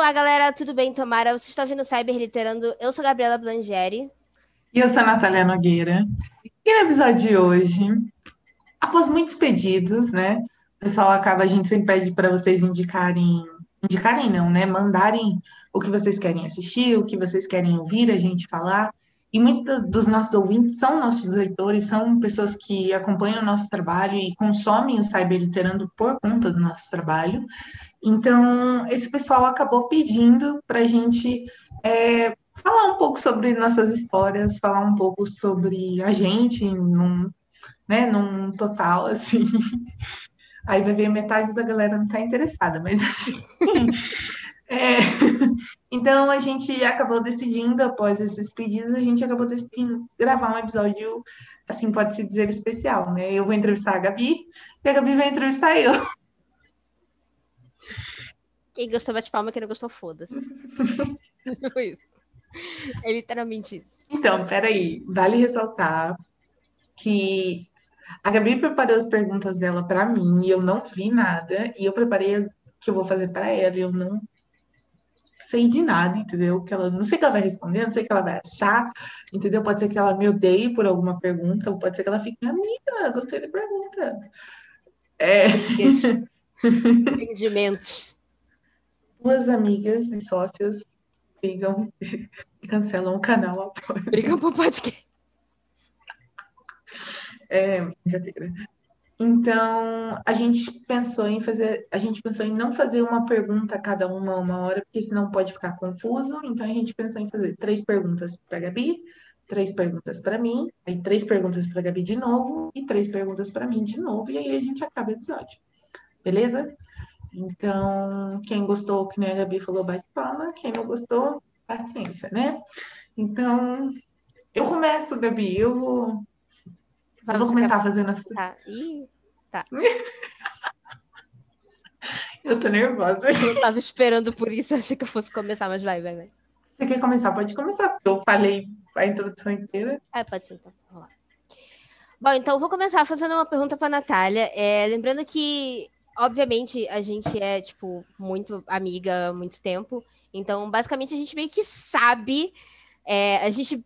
Olá, galera, tudo bem? Tomara, você está ouvindo Cyber Literando. Eu sou Gabriela Blangeri. E eu sou a Natália Nogueira. E no episódio de hoje, após muitos pedidos, né? O pessoal acaba, a gente sempre pede para vocês indicarem, indicarem não, né? Mandarem o que vocês querem assistir, o que vocês querem ouvir a gente falar. E muitos dos nossos ouvintes são nossos leitores, são pessoas que acompanham o nosso trabalho e consomem o Cyberliterando por conta do nosso trabalho. Então, esse pessoal acabou pedindo para a gente é, falar um pouco sobre nossas histórias, falar um pouco sobre a gente num, né, num total, assim. Aí vai ver metade da galera não está interessada, mas assim. é, então a gente acabou decidindo, após esses pedidos, a gente acabou decidindo gravar um episódio, assim pode se dizer, especial, né? Eu vou entrevistar a Gabi e a Gabi vai entrevistar eu. Quem gostou bate palma, quem não gostou, foda-se. Tipo isso. É literalmente isso. Então, peraí. Vale ressaltar que a Gabi preparou as perguntas dela para mim e eu não vi nada. E eu preparei as que eu vou fazer para ela e eu não sei de nada, entendeu? Que ela, não sei o que ela vai responder, não sei o que ela vai achar, entendeu? Pode ser que ela me odeie por alguma pergunta, ou pode ser que ela fique, amiga, gostei da pergunta. É... Entendimentos duas amigas e sócias brigam e cancelam o canal após. Brigam por podcast. É, Então, a gente pensou em fazer, a gente pensou em não fazer uma pergunta a cada uma uma hora, porque senão pode ficar confuso. Então, a gente pensou em fazer três perguntas para a Gabi, três perguntas para mim, aí três perguntas para a Gabi de novo e três perguntas para mim de novo, e aí a gente acaba o episódio. Beleza? Então, quem gostou, que nem a Gabi falou, bate palma. Quem não gostou, paciência, né? Então, eu começo, Gabi. Eu vou, eu vou começar fazendo assim. Tá. Ih, tá. eu tô nervosa. Eu tava esperando por isso, achei que eu fosse começar, mas vai, vai, vai. Você quer começar? Pode começar, porque eu falei a introdução inteira. É, pode ser, então. Vamos lá. Bom, então eu vou começar fazendo uma pergunta para Natália. É, lembrando que obviamente, a gente é, tipo, muito amiga há muito tempo. Então, basicamente, a gente meio que sabe. É, a gente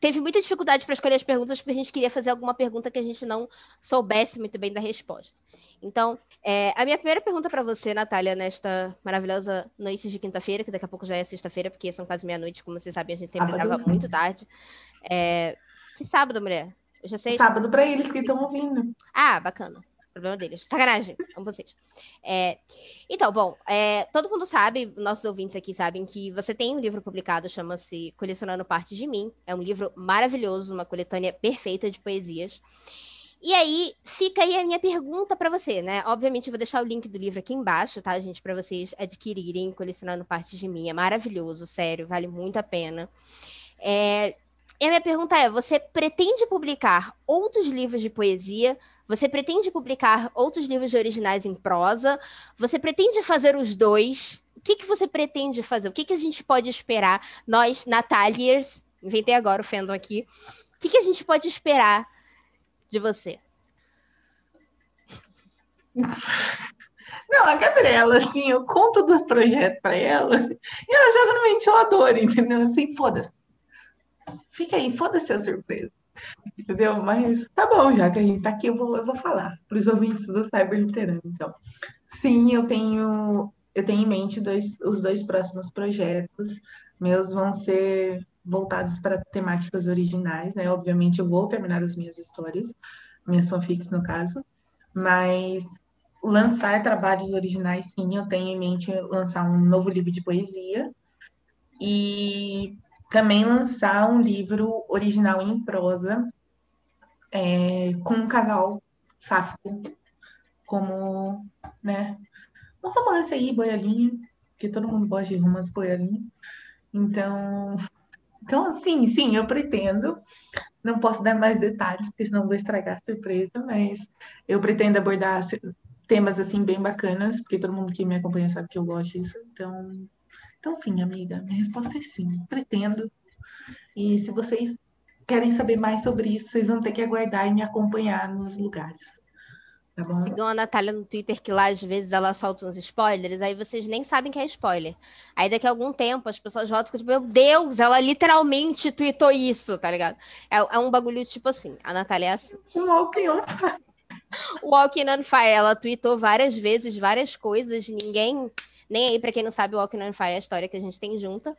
teve muita dificuldade para escolher as perguntas, porque a gente queria fazer alguma pergunta que a gente não soubesse muito bem da resposta. Então, é, a minha primeira pergunta para você, Natália, nesta maravilhosa noite de quinta-feira, que daqui a pouco já é sexta-feira, porque são quase meia-noite, como vocês sabem, a gente sempre grava muito tarde. É... Que sábado, mulher? Eu já sei. Sábado para eles que estão ouvindo. Ah, bacana. Problema deles. Sacanagem. Amo vocês. É, então, bom, é, todo mundo sabe, nossos ouvintes aqui sabem que você tem um livro publicado, chama-se Colecionando Partes de Mim. É um livro maravilhoso, uma coletânea perfeita de poesias. E aí, fica aí a minha pergunta para você, né? Obviamente, eu vou deixar o link do livro aqui embaixo, tá, gente? Para vocês adquirirem Colecionando Partes de Mim. É maravilhoso, sério, vale muito a pena. É, e a minha pergunta é: você pretende publicar outros livros de poesia? Você pretende publicar outros livros de originais em prosa? Você pretende fazer os dois? O que, que você pretende fazer? O que, que a gente pode esperar? Nós, Natálias, inventei agora o fandom aqui. O que, que a gente pode esperar de você? Não, a Gabriela, assim, eu conto dos projetos para ela e ela joga no ventilador, entendeu? Assim, foda-se fica aí, foda-se a surpresa. Entendeu? Mas tá bom, já que a gente tá aqui, eu vou, eu vou falar para os ouvintes do Cyber Literano. Então, sim, eu tenho, eu tenho em mente dois, os dois próximos projetos. Meus vão ser voltados para temáticas originais, né? Obviamente, eu vou terminar as minhas histórias, minhas fanfics, no caso, mas lançar trabalhos originais, sim, eu tenho em mente lançar um novo livro de poesia. E também lançar um livro original em prosa é, com um casal sáfico, como, né, um romance aí, boiolinha, que todo mundo gosta de romance boiolinha. Então, Então, sim, sim, eu pretendo. Não posso dar mais detalhes, porque senão vou estragar a surpresa, mas eu pretendo abordar temas assim bem bacanas, porque todo mundo que me acompanha sabe que eu gosto disso. Então, então sim, amiga, minha resposta é sim, pretendo. E se vocês querem saber mais sobre isso, vocês vão ter que aguardar e me acompanhar nos lugares. Tá bom? Sigam a Natália no Twitter, que lá às vezes ela solta uns spoilers, aí vocês nem sabem que é spoiler. Aí daqui a algum tempo as pessoas voltam e ficam tipo, meu Deus, ela literalmente tweetou isso, tá ligado? É, é um bagulho tipo assim. A Natália é assim. Um Walking on Fire. Walking on Fire, ela tweetou várias vezes, várias coisas, ninguém. Nem aí, pra quem não sabe, Walking on Fire é a história que a gente tem junta.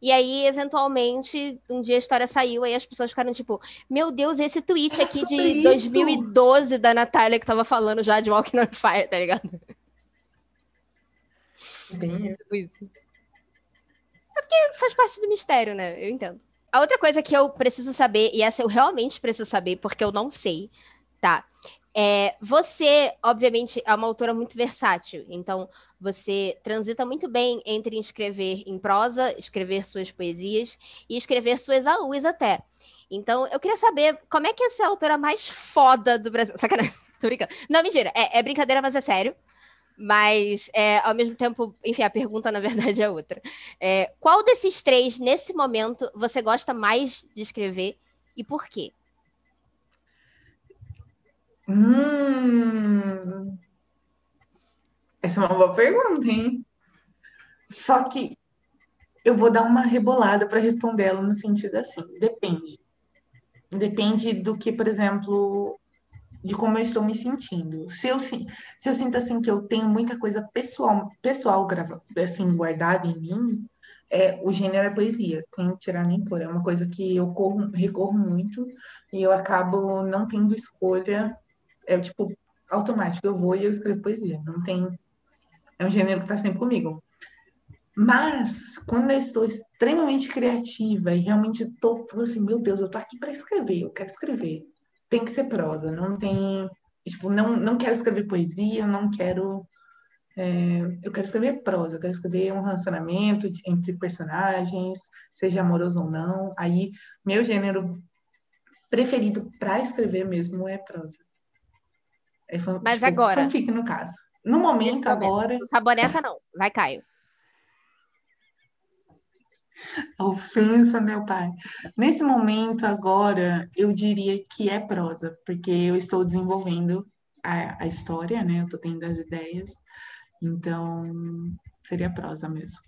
E aí, eventualmente, um dia a história saiu, aí as pessoas ficaram tipo, meu Deus, esse tweet é aqui de isso. 2012 da Natália que tava falando já de Walking on Fire, tá ligado? Bem. É porque faz parte do mistério, né? Eu entendo. A outra coisa que eu preciso saber, e essa eu realmente preciso saber, porque eu não sei, tá? É, você, obviamente, é uma autora muito versátil, então você transita muito bem entre escrever em prosa, escrever suas poesias e escrever suas AUs até. Então, eu queria saber como é que é ser a autora mais foda do Brasil. Sacanagem, tô brincando. Não, mentira, é, é brincadeira, mas é sério. Mas, é, ao mesmo tempo, enfim, a pergunta na verdade é outra. É, qual desses três, nesse momento, você gosta mais de escrever e por quê? Hum, essa é uma boa pergunta, hein? Só que eu vou dar uma rebolada para responder ela no sentido assim, depende. Depende do que, por exemplo, de como eu estou me sentindo. Se eu, se eu sinto assim que eu tenho muita coisa pessoal, pessoal grava, assim, guardada em mim, é, o gênero é poesia, sem tirar nem pôr. É uma coisa que eu corro, recorro muito e eu acabo não tendo escolha é tipo automático, eu vou e eu escrevo poesia. Não tem. É um gênero que está sempre comigo. Mas, quando eu estou extremamente criativa e realmente estou falando assim, meu Deus, eu tô aqui para escrever, eu quero escrever. Tem que ser prosa, não tem. Tipo, não, não quero escrever poesia, não quero. É, eu quero escrever prosa, eu quero escrever um relacionamento entre personagens, seja amoroso ou não. Aí, meu gênero preferido para escrever mesmo é prosa. Fan, Mas tipo, agora. Fanfic, no caso. No momento, agora. Saboneta não. Vai, Caio. Ofensa, meu pai. Nesse momento, agora, eu diria que é prosa, porque eu estou desenvolvendo a, a história, né? Eu estou tendo as ideias. Então, seria prosa mesmo.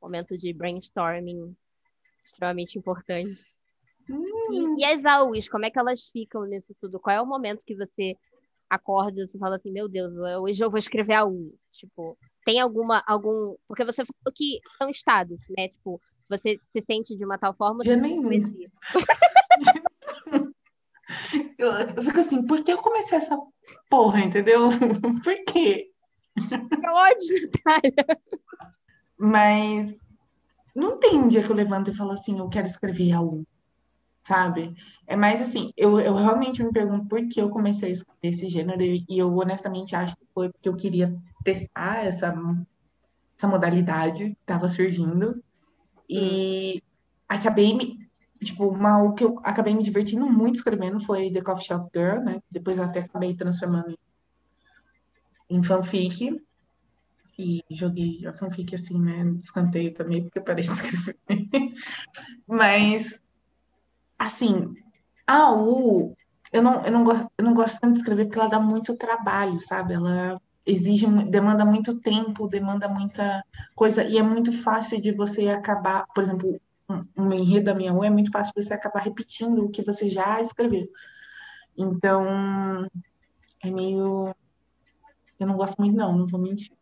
Momento de brainstorming extremamente importante. Hum. E, e as AUs, como é que elas ficam nisso tudo? Qual é o momento que você acorda e fala assim, meu Deus, hoje eu vou escrever a U. Tipo, tem alguma, algum. Porque você falou que são estados, né? Tipo, você se sente de uma tal forma. Já nem eu, eu fico assim, por que eu comecei essa porra, entendeu? por quê? Que ódio, cara. Mas não tem um dia que eu levanto e falo assim, eu quero escrever algo sabe? É mais assim, eu, eu realmente me pergunto por que eu comecei a escrever esse gênero e eu honestamente acho que foi porque eu queria testar essa, essa modalidade que estava surgindo e acabei me, tipo, uma, o que eu acabei me divertindo muito escrevendo foi The Coffee Shop Girl, né? Depois até acabei transformando em fanfic e joguei a fanfic assim, né? Descanteio também, porque eu parei de escrever. Mas assim, a U, eu não, eu, não gosto, eu não gosto tanto de escrever porque ela dá muito trabalho, sabe? Ela exige, demanda muito tempo, demanda muita coisa, e é muito fácil de você acabar, por exemplo, um, enredo da minha U é muito fácil você acabar repetindo o que você já escreveu. Então, é meio. Eu não gosto muito, não, não vou mentir.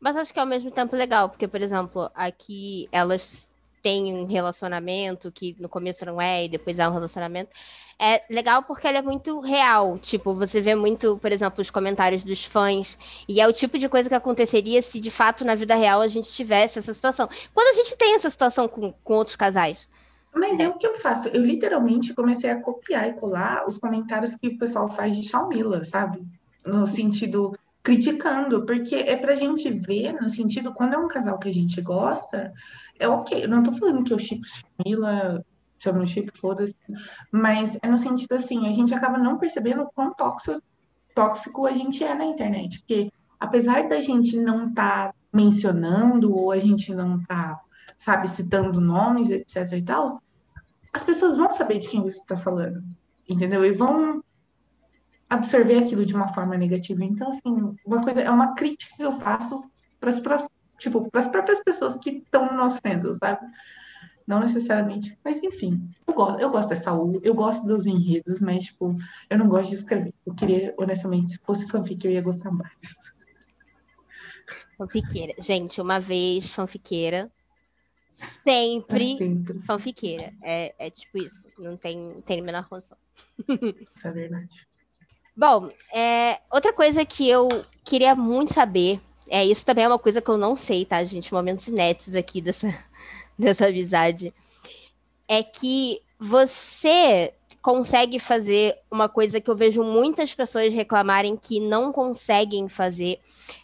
Mas acho que é ao mesmo tempo legal, porque, por exemplo, aqui elas tem um relacionamento que no começo não é e depois há um relacionamento. É legal porque ele é muito real. Tipo, você vê muito, por exemplo, os comentários dos fãs. E é o tipo de coisa que aconteceria se de fato na vida real a gente tivesse essa situação. Quando a gente tem essa situação com, com outros casais. Mas é. o que eu faço. Eu literalmente comecei a copiar e colar os comentários que o pessoal faz de Xiaomila, sabe? No sentido criticando, porque é pra gente ver, no sentido, quando é um casal que a gente gosta, é ok. Eu não tô falando que eu chipo Mila, se eu não chip, foda-se. Mas é no sentido assim, a gente acaba não percebendo quão tóxico, tóxico a gente é na internet. Porque apesar da gente não estar tá mencionando, ou a gente não tá, sabe, citando nomes, etc e tal, as pessoas vão saber de quem você está falando. Entendeu? E vão absorver aquilo de uma forma negativa. Então, assim, uma coisa, é uma crítica que eu faço para as tipo, as próprias pessoas que estão no nosso fandom, sabe? Não necessariamente, mas enfim, eu gosto, eu gosto dessa U, eu gosto dos enredos, mas, tipo, eu não gosto de escrever. Eu queria, honestamente, se fosse fanfic, eu ia gostar mais. Fanfiqueira. Gente, uma vez fanfiqueira, sempre, é sempre. fanfiqueira. É, é tipo isso, não tem, tem a menor condição. Isso é verdade. Bom, é, outra coisa que eu queria muito saber, é isso também é uma coisa que eu não sei, tá, gente? Momentos inéditos aqui dessa, dessa amizade. É que você consegue fazer uma coisa que eu vejo muitas pessoas reclamarem que não conseguem fazer,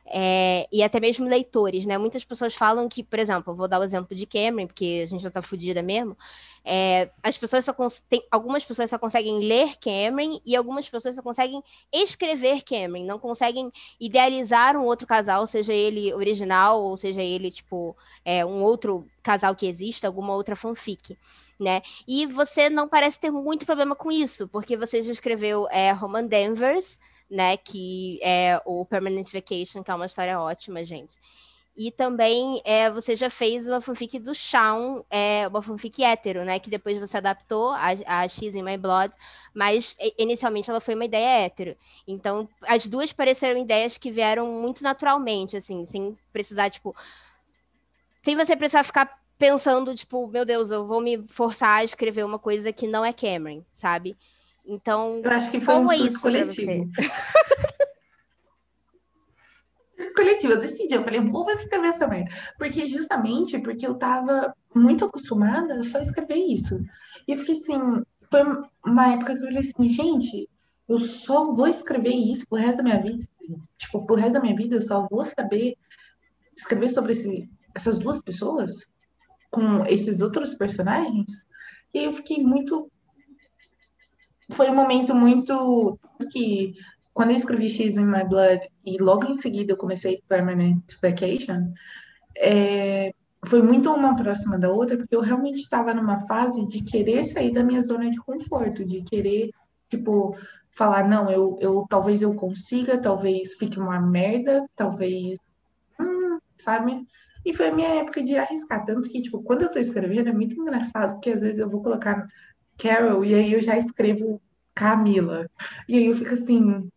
é, e até mesmo leitores, né? Muitas pessoas falam que, por exemplo, vou dar o exemplo de Cameron, porque a gente já tá fodida mesmo. É, as pessoas só tem, algumas pessoas só conseguem ler Cameron e algumas pessoas só conseguem escrever Cameron, não conseguem idealizar um outro casal, seja ele original ou seja ele tipo é, um outro casal que exista, alguma outra fanfic, né? E você não parece ter muito problema com isso, porque você já escreveu é, Roman Danvers, né? Que é o Permanent Vacation, que é uma história ótima, gente. E também é, você já fez uma fanfic do Shawn, é, uma fanfic hétero, né? Que depois você adaptou a, a X in My Blood, mas inicialmente ela foi uma ideia hétero. Então, as duas pareceram ideias que vieram muito naturalmente, assim, sem precisar, tipo. Sem você precisar ficar pensando, tipo, meu Deus, eu vou me forçar a escrever uma coisa que não é Cameron, sabe? Então. Eu acho que foi um é isso coletivo. coletivo. Eu decidi, eu falei, vou escrever essa merda. Porque justamente porque eu tava muito acostumada a só escrever isso. E eu fiquei assim, foi uma época que eu falei assim, gente, eu só vou escrever isso pro resto da minha vida. Tipo, pro resto da minha vida eu só vou saber escrever sobre esse, essas duas pessoas com esses outros personagens. E eu fiquei muito. Foi um momento muito que quando eu escrevi X in My Blood e logo em seguida eu comecei Permanent Vacation, é, foi muito uma próxima da outra, porque eu realmente estava numa fase de querer sair da minha zona de conforto, de querer, tipo, falar, não, eu, eu talvez eu consiga, talvez fique uma merda, talvez. Hum, sabe? E foi a minha época de arriscar. Tanto que, tipo, quando eu tô escrevendo, é muito engraçado, porque às vezes eu vou colocar Carol e aí eu já escrevo Camila. E aí eu fico assim,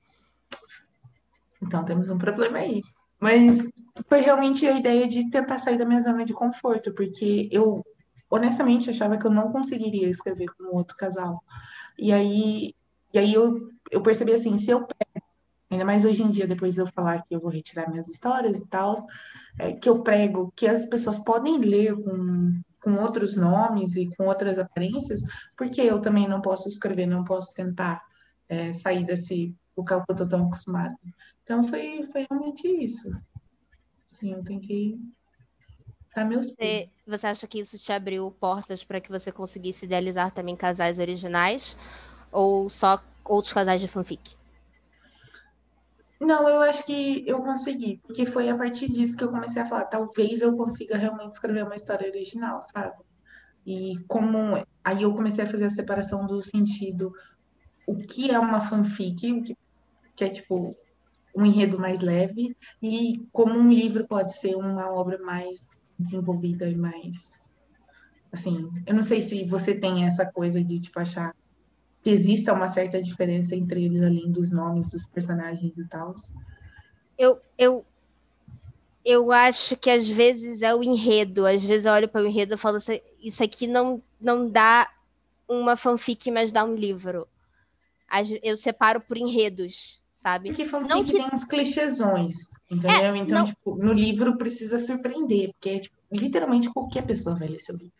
então temos um problema aí. Mas foi realmente a ideia de tentar sair da minha zona de conforto, porque eu honestamente achava que eu não conseguiria escrever com outro casal. E aí, e aí eu, eu percebi assim, se eu prego, ainda mais hoje em dia, depois de eu falar que eu vou retirar minhas histórias e tal, é, que eu prego que as pessoas podem ler com, com outros nomes e com outras aparências, porque eu também não posso escrever, não posso tentar é, sair desse local que eu tô tão acostumada. Então foi, foi realmente isso. Sim, eu tentei dar meus você, você acha que isso te abriu portas para que você conseguisse idealizar também casais originais? Ou só outros casais de fanfic? Não, eu acho que eu consegui, porque foi a partir disso que eu comecei a falar, talvez eu consiga realmente escrever uma história original, sabe? E como aí eu comecei a fazer a separação do sentido o que é uma fanfic, o que, que é tipo um enredo mais leve e como um livro pode ser uma obra mais desenvolvida e mais assim, eu não sei se você tem essa coisa de tipo achar que exista uma certa diferença entre eles além dos nomes dos personagens e tal. Eu eu eu acho que às vezes é o enredo, às vezes eu olho para o enredo e falo isso aqui não não dá uma fanfic, mas dá um livro. Eu separo por enredos sabe? Porque fanfic não que... tem uns clichêsões, entendeu? É, então, não... tipo, no livro precisa surpreender, porque tipo, literalmente qualquer pessoa vai ler seu livro.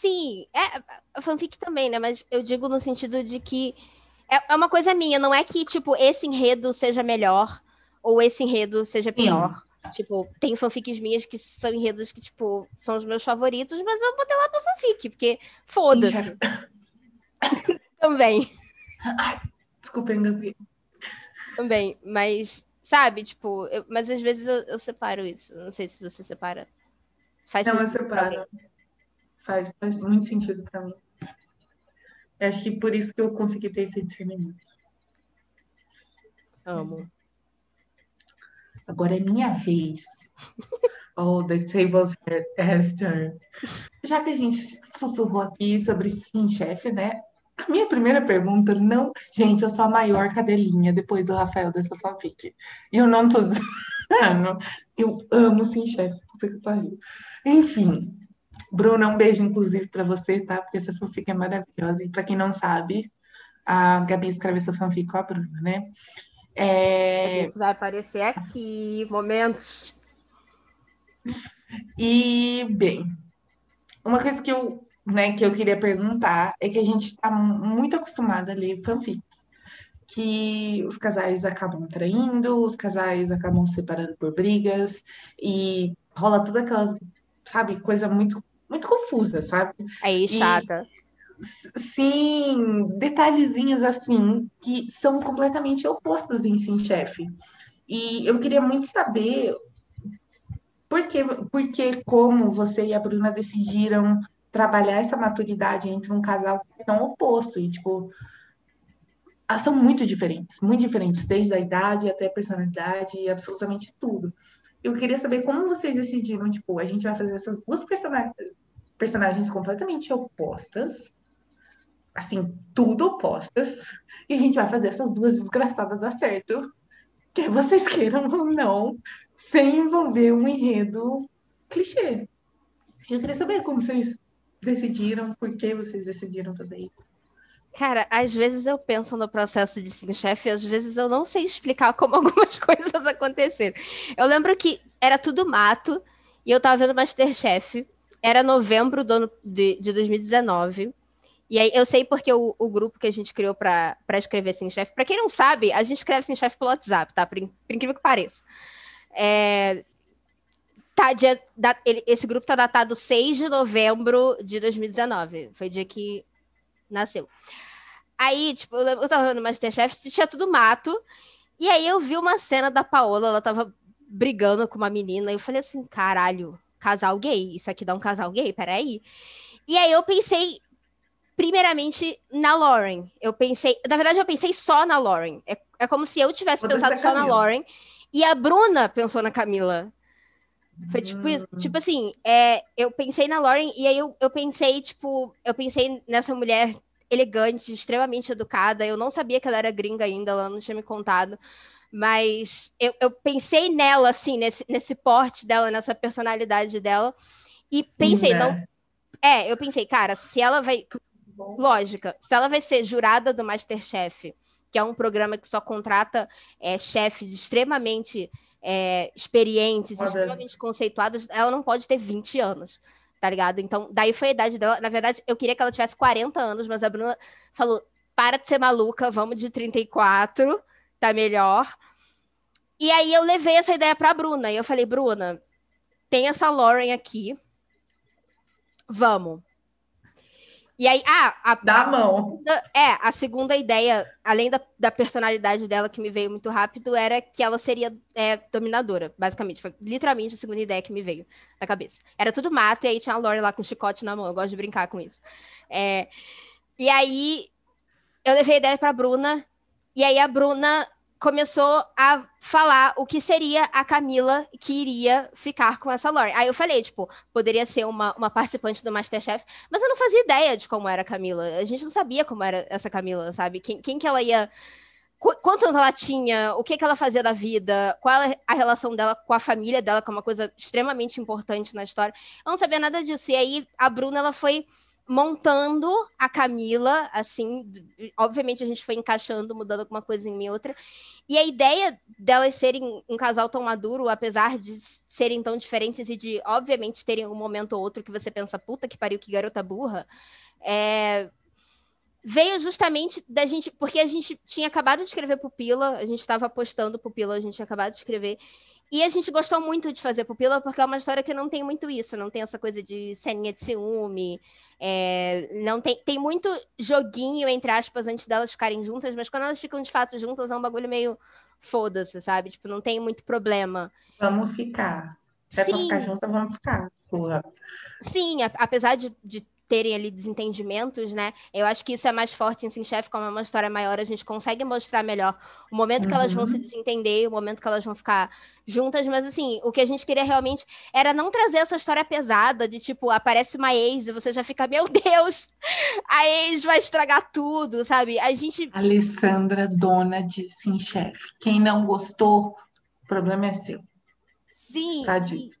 Sim, é a fanfic também, né? Mas eu digo no sentido de que é, é uma coisa minha, não é que, tipo, esse enredo seja melhor ou esse enredo seja pior. Sim. Tipo, tem fanfics minhas que são enredos que, tipo, são os meus favoritos, mas eu botei lá pra fanfic, porque foda-se. Também. Ai, desculpa, engasguei. Também, mas, sabe, tipo, eu, mas às vezes eu, eu, separo isso. Não sei se você separa. Faz Não, eu separo. Faz, faz muito sentido pra mim. Eu acho que por isso que eu consegui ter esse discernimento. Amo. Agora é minha vez. Oh, the tables have turned. Já que a gente sussurrou aqui sobre sim, chefe, né? A minha primeira pergunta, não. Gente, eu sou a maior cadelinha depois do Rafael dessa fanfic. E eu não tô zoando. Eu amo sim, chefe. Puta que pariu. Enfim, Bruna, um beijo, inclusive, para você, tá? Porque essa fanfic é maravilhosa. E para quem não sabe, a Gabi escreveu essa fanfic com a Bruna, né? É... Isso vai aparecer aqui, momentos. E, bem, uma coisa que eu, né, que eu queria perguntar é que a gente está muito acostumado a ler fanfics, que os casais acabam traindo, os casais acabam se separando por brigas, e rola toda aquelas, sabe, coisa muito, muito confusa, sabe? Aí, chata. E Sim, detalhezinhos assim que são completamente opostos em Sim Chefe. E eu queria muito saber por que, por que, como você e a Bruna decidiram trabalhar essa maturidade entre um casal tão oposto e tipo são muito diferentes, muito diferentes, desde a idade até a personalidade, absolutamente tudo. Eu queria saber como vocês decidiram, tipo, a gente vai fazer essas duas personagens, personagens completamente opostas, assim, tudo opostas, e a gente vai fazer essas duas desgraçadas dar certo. Quer vocês queiram ou não, sem envolver um enredo clichê. Eu queria saber como vocês decidiram, por que vocês decidiram fazer isso. Cara, às vezes eu penso no processo de sim chefe, às vezes eu não sei explicar como algumas coisas aconteceram. Eu lembro que era tudo mato e eu tava vendo Masterchef. Era novembro do ano de, de 2019. E aí eu sei porque o, o grupo que a gente criou para escrever Sim Chefe, para quem não sabe, a gente escreve Sim Chefe pelo WhatsApp, tá? Por, por incrível que pareça. É, tá dia, da, ele, esse grupo tá datado 6 de novembro de 2019. Foi dia que nasceu. Aí, tipo, eu, eu tava vendo Masterchef, tinha tudo mato. E aí eu vi uma cena da Paola, ela tava brigando com uma menina. E eu falei assim, caralho, casal gay. Isso aqui dá um casal gay? Peraí. E aí eu pensei primeiramente na Lauren. Eu pensei, na verdade, eu pensei só na Lauren. É, é como se eu tivesse Pode pensado só na Lauren e a Bruna pensou na Camila. Foi tipo isso. Hum. Tipo assim, é, eu pensei na Lauren e aí eu, eu pensei, tipo, eu pensei nessa mulher elegante, extremamente educada. Eu não sabia que ela era gringa ainda, ela não tinha me contado. Mas eu, eu pensei nela, assim, nesse, nesse porte dela, nessa personalidade dela. E pensei, não. Né? É, eu pensei, cara, se ela vai lógica. Se ela vai ser jurada do Masterchef, que é um programa que só contrata é, chefes extremamente é, experientes, extremamente conceituados, ela não pode ter 20 anos, tá ligado? Então, daí foi a idade dela. Na verdade, eu queria que ela tivesse 40 anos, mas a Bruna falou: para de ser maluca, vamos de 34, tá melhor. E aí eu levei essa ideia pra Bruna, e eu falei: Bruna, tem essa Lauren aqui, vamos. E aí, ah, a, Dá a mão. É, a segunda ideia, além da, da personalidade dela, que me veio muito rápido, era que ela seria é, dominadora, basicamente. Foi literalmente a segunda ideia que me veio na cabeça. Era tudo mato, e aí tinha a Lori lá com chicote na mão. Eu gosto de brincar com isso. É, e aí, eu levei a ideia pra Bruna, e aí a Bruna começou a falar o que seria a Camila que iria ficar com essa Lori. Aí eu falei, tipo, poderia ser uma, uma participante do Masterchef, mas eu não fazia ideia de como era a Camila. A gente não sabia como era essa Camila, sabe? Quem, quem que ela ia. Qu quantos ela tinha? O que, que ela fazia da vida? Qual é a relação dela com a família dela, que é uma coisa extremamente importante na história. Eu não sabia nada disso. E aí a Bruna, ela foi montando a Camila, assim, obviamente a gente foi encaixando, mudando alguma coisa em outra. E a ideia delas serem um casal tão maduro, apesar de serem tão diferentes e de, obviamente, terem um momento ou outro que você pensa, puta que pariu, que garota burra, é... veio justamente da gente, porque a gente tinha acabado de escrever Pupila, a gente estava postando Pupila, a gente tinha acabado de escrever, e a gente gostou muito de fazer Pupila, porque é uma história que não tem muito isso, não tem essa coisa de ceninha de ciúme, é, não tem, tem muito joguinho, entre aspas, antes delas ficarem juntas, mas quando elas ficam de fato juntas é um bagulho meio foda-se, sabe? Tipo, não tem muito problema. Vamos ficar. Se é pra ficar juntas, vamos ficar. Porra. Sim, apesar de, de terem ali desentendimentos, né? Eu acho que isso é mais forte em Sim Chef, como é uma história maior, a gente consegue mostrar melhor o momento que elas vão se uhum. desentender, o momento que elas vão ficar juntas, mas assim, o que a gente queria realmente era não trazer essa história pesada de tipo, aparece uma ex e você já fica, meu Deus, a ex vai estragar tudo, sabe? A gente. Alessandra, dona de Sim Chef. Quem não gostou, o problema é seu. Sim. Tadinho.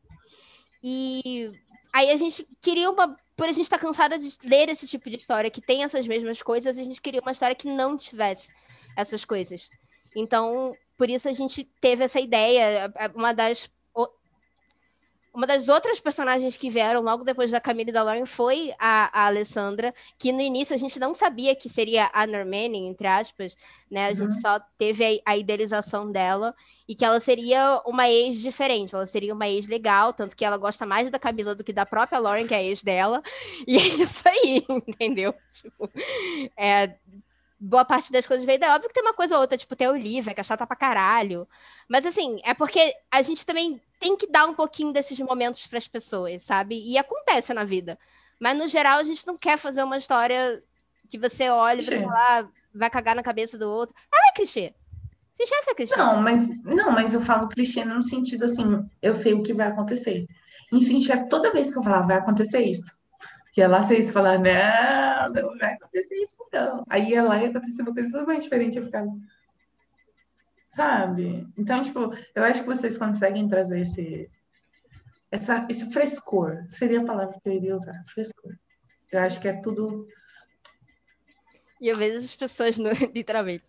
E, e aí a gente queria uma por a gente estar tá cansada de ler esse tipo de história que tem essas mesmas coisas, a gente queria uma história que não tivesse essas coisas. Então, por isso a gente teve essa ideia. Uma das uma das outras personagens que vieram logo depois da Camila e da Lauren foi a, a, Alessandra, que no início a gente não sabia que seria a Normani, entre aspas, né? A uhum. gente só teve a, a, idealização dela e que ela seria uma ex diferente, ela seria uma ex legal, tanto que ela gosta mais da Camila do que da própria Lauren, que é a ex dela, e é isso aí, entendeu? Tipo, é, boa parte das coisas veio daí. Óbvio que tem uma coisa ou outra, tipo, tem a Olivia, que é chata pra caralho. Mas assim, é porque a gente também tem que dar um pouquinho desses momentos para as pessoas, sabe? E acontece na vida. Mas no geral, a gente não quer fazer uma história que você olha e falar, vai cagar na cabeça do outro. Ela é clichê. Chefe é clichê. Não, mas, não, mas eu falo clichê no sentido assim, eu sei o que vai acontecer. Em chefe, toda vez que eu falar, vai acontecer isso. Que ela sei se falar, não, não vai acontecer isso, não. Aí ela ia acontecer uma coisa totalmente diferente, eu ficava. Sabe? Então, tipo, eu acho que vocês conseguem trazer esse, essa, esse frescor. Seria a palavra que eu iria usar, frescor. Eu acho que é tudo. E eu vejo as pessoas, no, literalmente.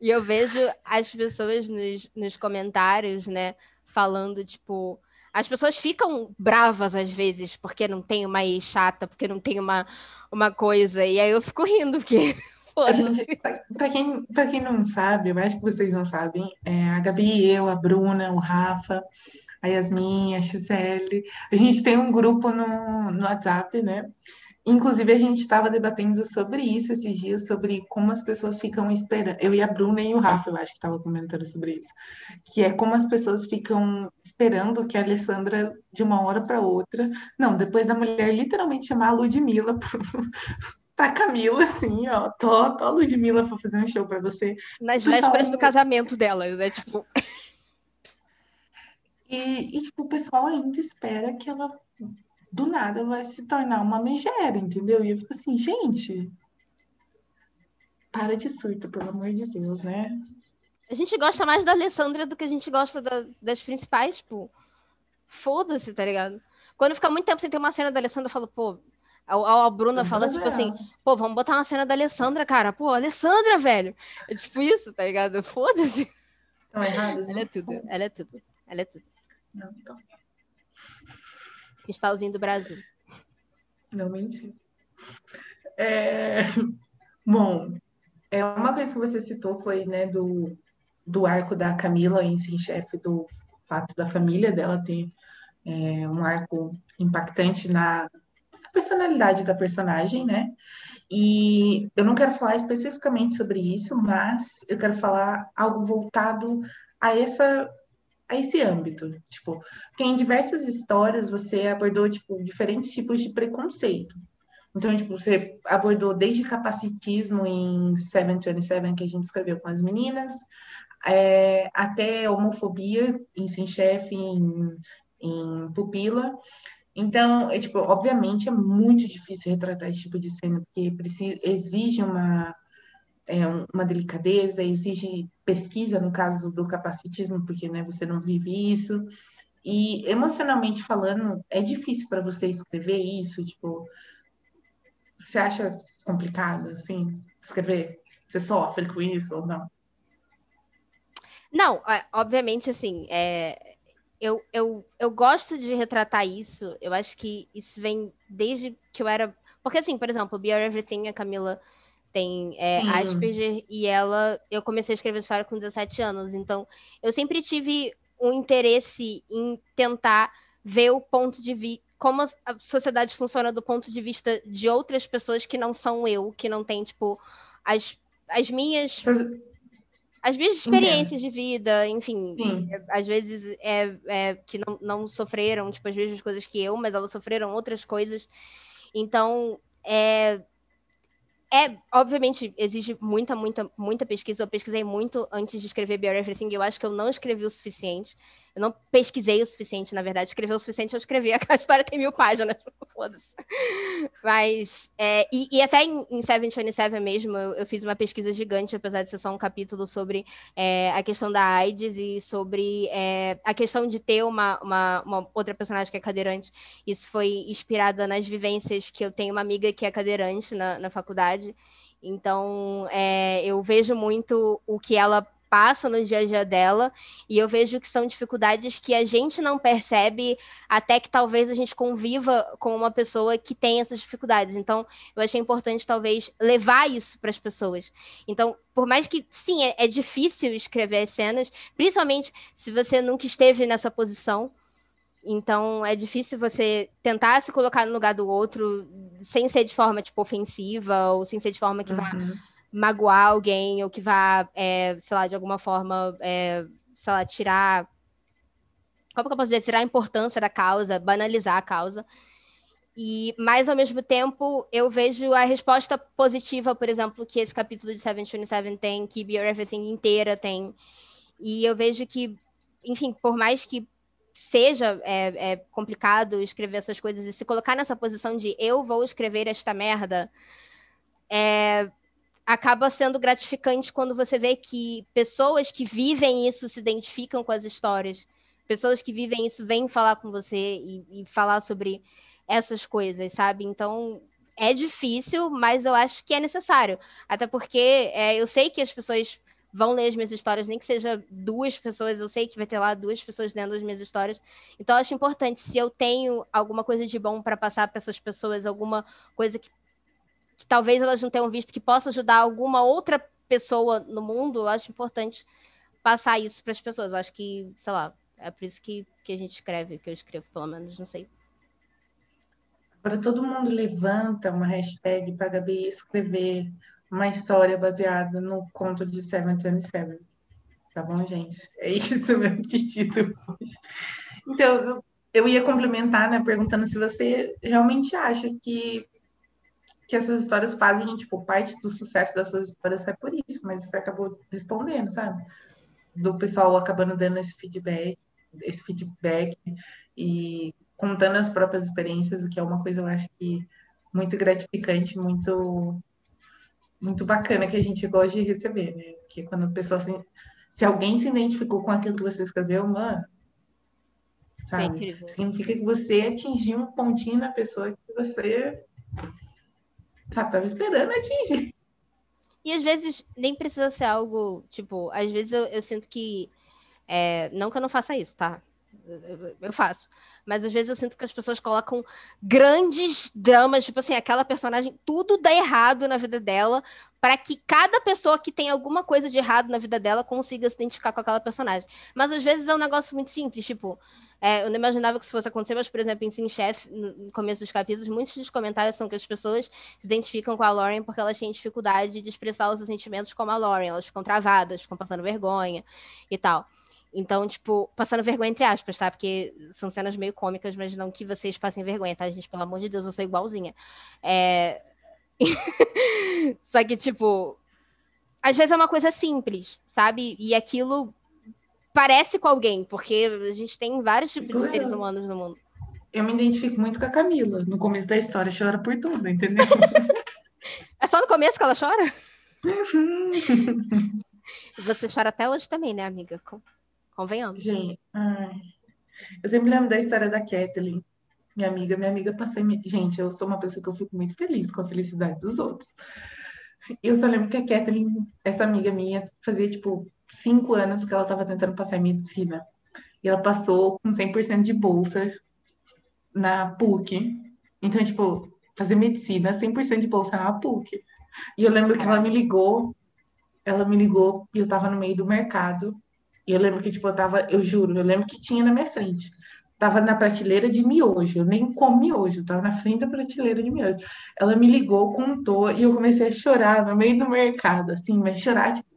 E eu vejo as pessoas nos, nos comentários, né, falando, tipo, as pessoas ficam bravas às vezes porque não tem uma ex chata, porque não tem uma, uma coisa. E aí eu fico rindo, porque. A gente, pra, quem, pra quem não sabe, eu acho que vocês não sabem, é a Gabi, eu, a Bruna, o Rafa, a Yasmin, a Xl, a gente tem um grupo no, no WhatsApp, né? Inclusive, a gente estava debatendo sobre isso esses dias, sobre como as pessoas ficam esperando. Eu e a Bruna e o Rafa, eu acho que estava comentando sobre isso. Que é como as pessoas ficam esperando que a Alessandra, de uma hora para outra. Não, depois da mulher literalmente chamar a Ludmilla para Camila, assim, ó. Tô, tô a Ludmilla para fazer um show para você. Nas vésperas do casamento dela, né? Tipo. E, e, tipo, o pessoal ainda espera que ela do nada vai se tornar uma megera, entendeu? E eu fico assim, gente, para de surto, pelo amor de Deus, né? A gente gosta mais da Alessandra do que a gente gosta da, das principais, tipo, foda-se, tá ligado? Quando fica muito tempo sem ter uma cena da Alessandra, eu falo, pô, a, a Bruna fala, tipo assim, pô, vamos botar uma cena da Alessandra, cara. Pô, Alessandra, velho. É tipo isso, tá ligado? Foda-se. Estão errados. Ela é tudo, ela é tudo. Ela é tudo. Não, então cristalzinho do Brasil. Não menti. É... Bom, é uma coisa que você citou foi né, do, do arco da Camila em si, chefe, do fato da família dela ter é, um arco impactante na personalidade da personagem, né? E eu não quero falar especificamente sobre isso, mas eu quero falar algo voltado a essa a esse âmbito, tipo, porque em diversas histórias você abordou, tipo, diferentes tipos de preconceito. Então, tipo, você abordou desde capacitismo em 727, que a gente escreveu com as meninas, é, até homofobia em Sem Chefe, em, em Pupila. Então, é, tipo, obviamente é muito difícil retratar esse tipo de cena, porque precisa, exige uma é, uma delicadeza, exige pesquisa no caso do capacitismo, porque né, você não vive isso. E emocionalmente falando, é difícil para você escrever isso, tipo, você acha complicado, assim, escrever? Você sofre com isso ou não? Não, é, obviamente, assim, é, eu, eu, eu gosto de retratar isso. Eu acho que isso vem desde que eu era. Porque, assim, por exemplo, Be Everything, a Camila tem é, Asperger, e ela. Eu comecei a escrever história com 17 anos, então eu sempre tive um interesse em tentar ver o ponto de vista. Como a sociedade funciona do ponto de vista de outras pessoas que não são eu, que não tem, tipo, as, as minhas as minhas experiências Entendo. de vida, enfim, é, às vezes é, é que não, não, sofreram, tipo, as mesmas coisas que eu, mas elas sofreram outras coisas. Então, é, é, obviamente, exige muita, muita, muita pesquisa. Eu pesquisei muito antes de escrever Everything. Eu acho que eu não escrevi o suficiente. Eu não pesquisei o suficiente, na verdade. Escrever o suficiente, eu escrevi. A história tem mil páginas. Foda-se. Mas, é, e, e, até em, em 727 mesmo, eu, eu, fiz uma pesquisa gigante, apesar de ser só um capítulo sobre é, a questão da AIDS e sobre é, a questão de ter uma, uma, uma, outra personagem que é cadeirante. Isso foi inspirada nas vivências que eu tenho uma amiga que é cadeirante na, na faculdade. Então, é, eu vejo muito o que ela passa no dia a dia dela, e eu vejo que são dificuldades que a gente não percebe até que talvez a gente conviva com uma pessoa que tem essas dificuldades. Então, eu achei importante talvez levar isso para as pessoas. Então, por mais que sim, é, é difícil escrever as cenas, principalmente se você nunca esteve nessa posição. Então é difícil você tentar se colocar no lugar do outro sem ser de forma tipo ofensiva ou sem ser de forma que uhum. vá magoar alguém ou que vá, é, sei lá, de alguma forma, é, sei lá, tirar. Como que eu posso dizer? Tirar a importância da causa, banalizar a causa. E, mas, ao mesmo tempo, eu vejo a resposta positiva, por exemplo, que esse capítulo de 727 tem, que Be Your Everything inteira tem. E eu vejo que, enfim, por mais que seja é, é complicado escrever essas coisas e se colocar nessa posição de eu vou escrever esta merda, é, acaba sendo gratificante quando você vê que pessoas que vivem isso se identificam com as histórias. Pessoas que vivem isso vêm falar com você e, e falar sobre essas coisas, sabe? Então, é difícil, mas eu acho que é necessário. Até porque é, eu sei que as pessoas vão ler as minhas histórias, nem que seja duas pessoas, eu sei que vai ter lá duas pessoas lendo as minhas histórias. Então, eu acho importante, se eu tenho alguma coisa de bom para passar para essas pessoas, alguma coisa que que talvez elas não tenham visto que possa ajudar alguma outra pessoa no mundo, eu acho importante passar isso para as pessoas. Eu acho que, sei lá, é por isso que, que a gente escreve, que eu escrevo, pelo menos, não sei. Agora todo mundo levanta uma hashtag para a Gabi escrever uma história baseada no conto de 727. Tá bom, gente? É isso meu pedido hoje. Então, eu ia complementar, né, perguntando se você realmente acha que que essas histórias fazem, tipo, parte do sucesso dessas histórias é por isso, mas você acabou respondendo, sabe? Do pessoal acabando dando esse feedback, esse feedback e contando as próprias experiências, o que é uma coisa, eu acho que muito gratificante, muito muito bacana que a gente gosta de receber, né? Porque quando a pessoa se, se alguém se identificou com aquilo que você escreveu, mano, sabe? É Significa que você atingiu um pontinho na pessoa que você Sabe, tava esperando atingir. E às vezes nem precisa ser algo, tipo, às vezes eu, eu sinto que. É, não que eu não faça isso, tá? Eu, eu faço. Mas às vezes eu sinto que as pessoas colocam grandes dramas, tipo assim, aquela personagem, tudo dá errado na vida dela, para que cada pessoa que tem alguma coisa de errado na vida dela consiga se identificar com aquela personagem. Mas às vezes é um negócio muito simples, tipo, é, eu não imaginava que isso fosse acontecer, mas, por exemplo, em Sim Chef, no começo dos capítulos, muitos dos comentários são que as pessoas se identificam com a Lauren porque elas têm dificuldade de expressar os sentimentos como a Lauren, elas ficam travadas, ficam passando vergonha e tal. Então, tipo, passando vergonha entre aspas, tá? Porque são cenas meio cômicas, mas não que vocês passem vergonha, tá, gente? Pelo amor de Deus, eu sou igualzinha. É... Só que, tipo, às vezes é uma coisa simples, sabe? E aquilo parece com alguém, porque a gente tem vários tipos de seres humanos no mundo. Eu me identifico muito com a Camila. No começo da história, chora por tudo, entendeu? é só no começo que ela chora? você chora até hoje também, né, amiga? Convenhamos. Gente, ai. eu sempre lembro da história da Kathleen, minha amiga. Minha amiga passou. Gente, eu sou uma pessoa que eu fico muito feliz com a felicidade dos outros. Eu só lembro que a Kathleen, essa amiga minha, fazia tipo cinco anos que ela estava tentando passar em medicina. E ela passou com 100% de bolsa na PUC. Então, tipo, fazer medicina, 100% de bolsa na PUC. E eu lembro que ela me ligou, ela me ligou e eu tava no meio do mercado. E eu lembro que, tipo, eu tava, eu juro, eu lembro que tinha na minha frente. Tava na prateleira de miojo, eu nem como miojo, tava na frente da prateleira de miojo. Ela me ligou, contou, e eu comecei a chorar no meio do mercado, assim, mas chorar, tipo...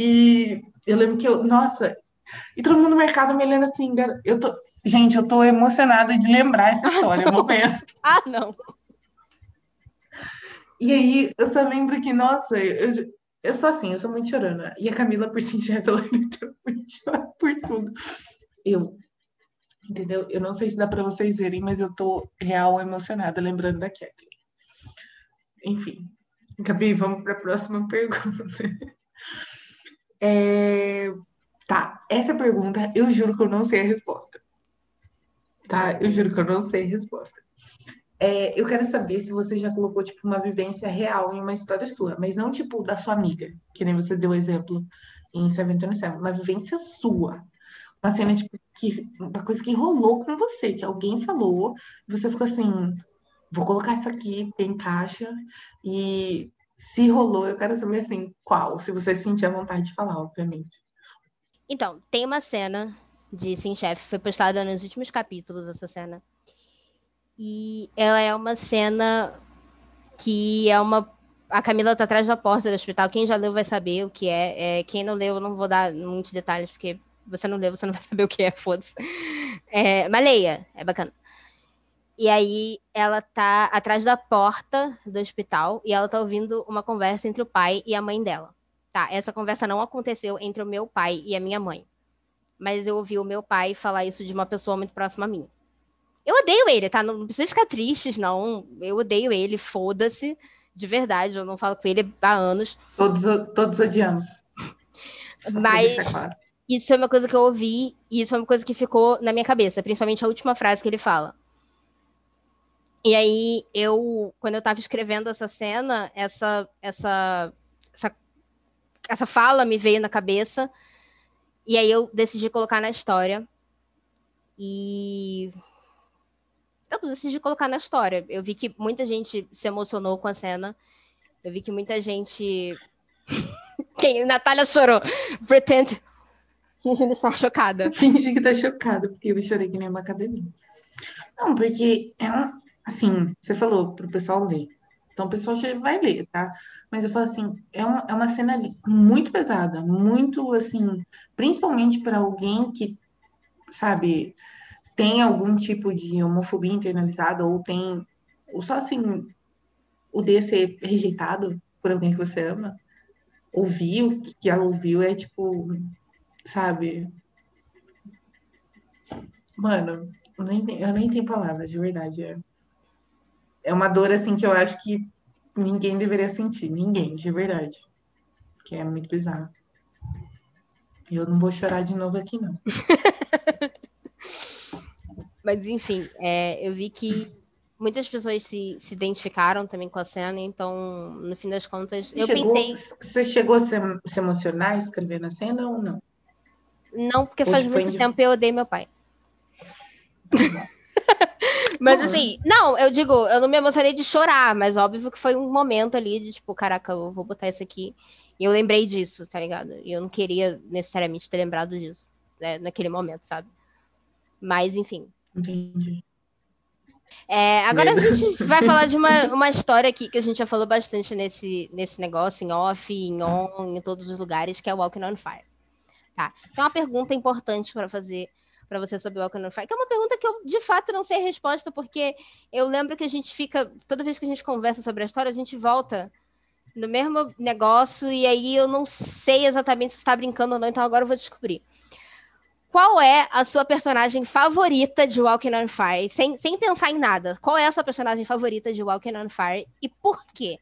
E eu lembro que eu, nossa, e todo mundo no mercado me olhando assim, eu tô, gente, eu tô emocionada de lembrar essa história, ah, momento. Ah, não. E aí, eu só lembro que, nossa, eu, eu sou assim, eu sou muito chorona. E a Camila, por já ela muito chora por tudo. Eu, entendeu? Eu não sei se dá para vocês verem, mas eu tô real emocionada lembrando da Kathleen. Enfim, Gabi, vamos para a próxima pergunta. É... Tá, essa pergunta eu juro que eu não sei a resposta. Tá, eu juro que eu não sei a resposta. É, eu quero saber se você já colocou, tipo, uma vivência real em uma história sua, mas não, tipo, da sua amiga, que nem você deu exemplo em Seven Seven, uma vivência sua. Uma cena, tipo, que, uma coisa que rolou com você, que alguém falou, e você ficou assim, vou colocar isso aqui, tem caixa, e se rolou, eu quero saber, assim, qual, se você sentir a vontade de falar, obviamente. Então, tem uma cena de Sim Chef, foi postada nos últimos capítulos, essa cena, e ela é uma cena que é uma. A Camila tá atrás da porta do hospital. Quem já leu vai saber o que é. é quem não leu, eu não vou dar muitos detalhes, porque você não leu, você não vai saber o que é, foda-se. É, é bacana. E aí ela tá atrás da porta do hospital e ela tá ouvindo uma conversa entre o pai e a mãe dela. Tá, essa conversa não aconteceu entre o meu pai e a minha mãe. Mas eu ouvi o meu pai falar isso de uma pessoa muito próxima a mim. Eu odeio ele, tá? Não precisa ficar tristes, não. Eu odeio ele, foda-se. De verdade, eu não falo com ele há anos. Todos, todos odiamos. Mas claro. isso é uma coisa que eu ouvi e isso é uma coisa que ficou na minha cabeça, principalmente a última frase que ele fala. E aí, eu, quando eu tava escrevendo essa cena, essa, essa, essa, essa fala me veio na cabeça. E aí eu decidi colocar na história. E eu decidi colocar na história. Eu vi que muita gente se emocionou com a cena. Eu vi que muita gente. Quem? Natália chorou. Pretend. Fingindo estar chocada. Finge que tá chocada, porque eu chorei que nem uma cadelinha. Não, porque é um, assim, você falou pro pessoal ler. Então o pessoal já vai ler, tá? Mas eu falo assim, é uma, é uma cena muito pesada, muito assim, principalmente para alguém que, sabe, tem algum tipo de homofobia internalizada ou tem ou só assim o de ser rejeitado por alguém que você ama ouvir o que ela ouviu é tipo sabe mano eu nem, eu nem tenho palavras de verdade é, é uma dor assim que eu acho que ninguém deveria sentir ninguém de verdade que é muito bizarro eu não vou chorar de novo aqui não Mas, enfim, é, eu vi que muitas pessoas se, se identificaram também com a cena, então, no fim das contas, eu chegou, pintei. Você chegou a se, se emocionar escrevendo a cena ou não? Não, porque faz muito tempo eu odeio meu pai. mas assim, não, eu digo, eu não me emocionei de chorar, mas óbvio que foi um momento ali de tipo, caraca, eu vou botar isso aqui. E eu lembrei disso, tá ligado? E eu não queria necessariamente ter lembrado disso, né, naquele momento, sabe? Mas, enfim, Entendi. É, agora a gente vai falar de uma, uma história aqui que a gente já falou bastante nesse, nesse negócio, em off, em on, em todos os lugares, que é o Walking on Fire. Tá? Então, uma pergunta importante para fazer para você sobre Walking on Fire, que é uma pergunta que eu, de fato, não sei a resposta, porque eu lembro que a gente fica, toda vez que a gente conversa sobre a história, a gente volta no mesmo negócio, e aí eu não sei exatamente se está brincando ou não, então agora eu vou descobrir. Qual é a sua personagem favorita de Walking on Fire? Sem, sem pensar em nada. Qual é a sua personagem favorita de Walking on Fire e por quê?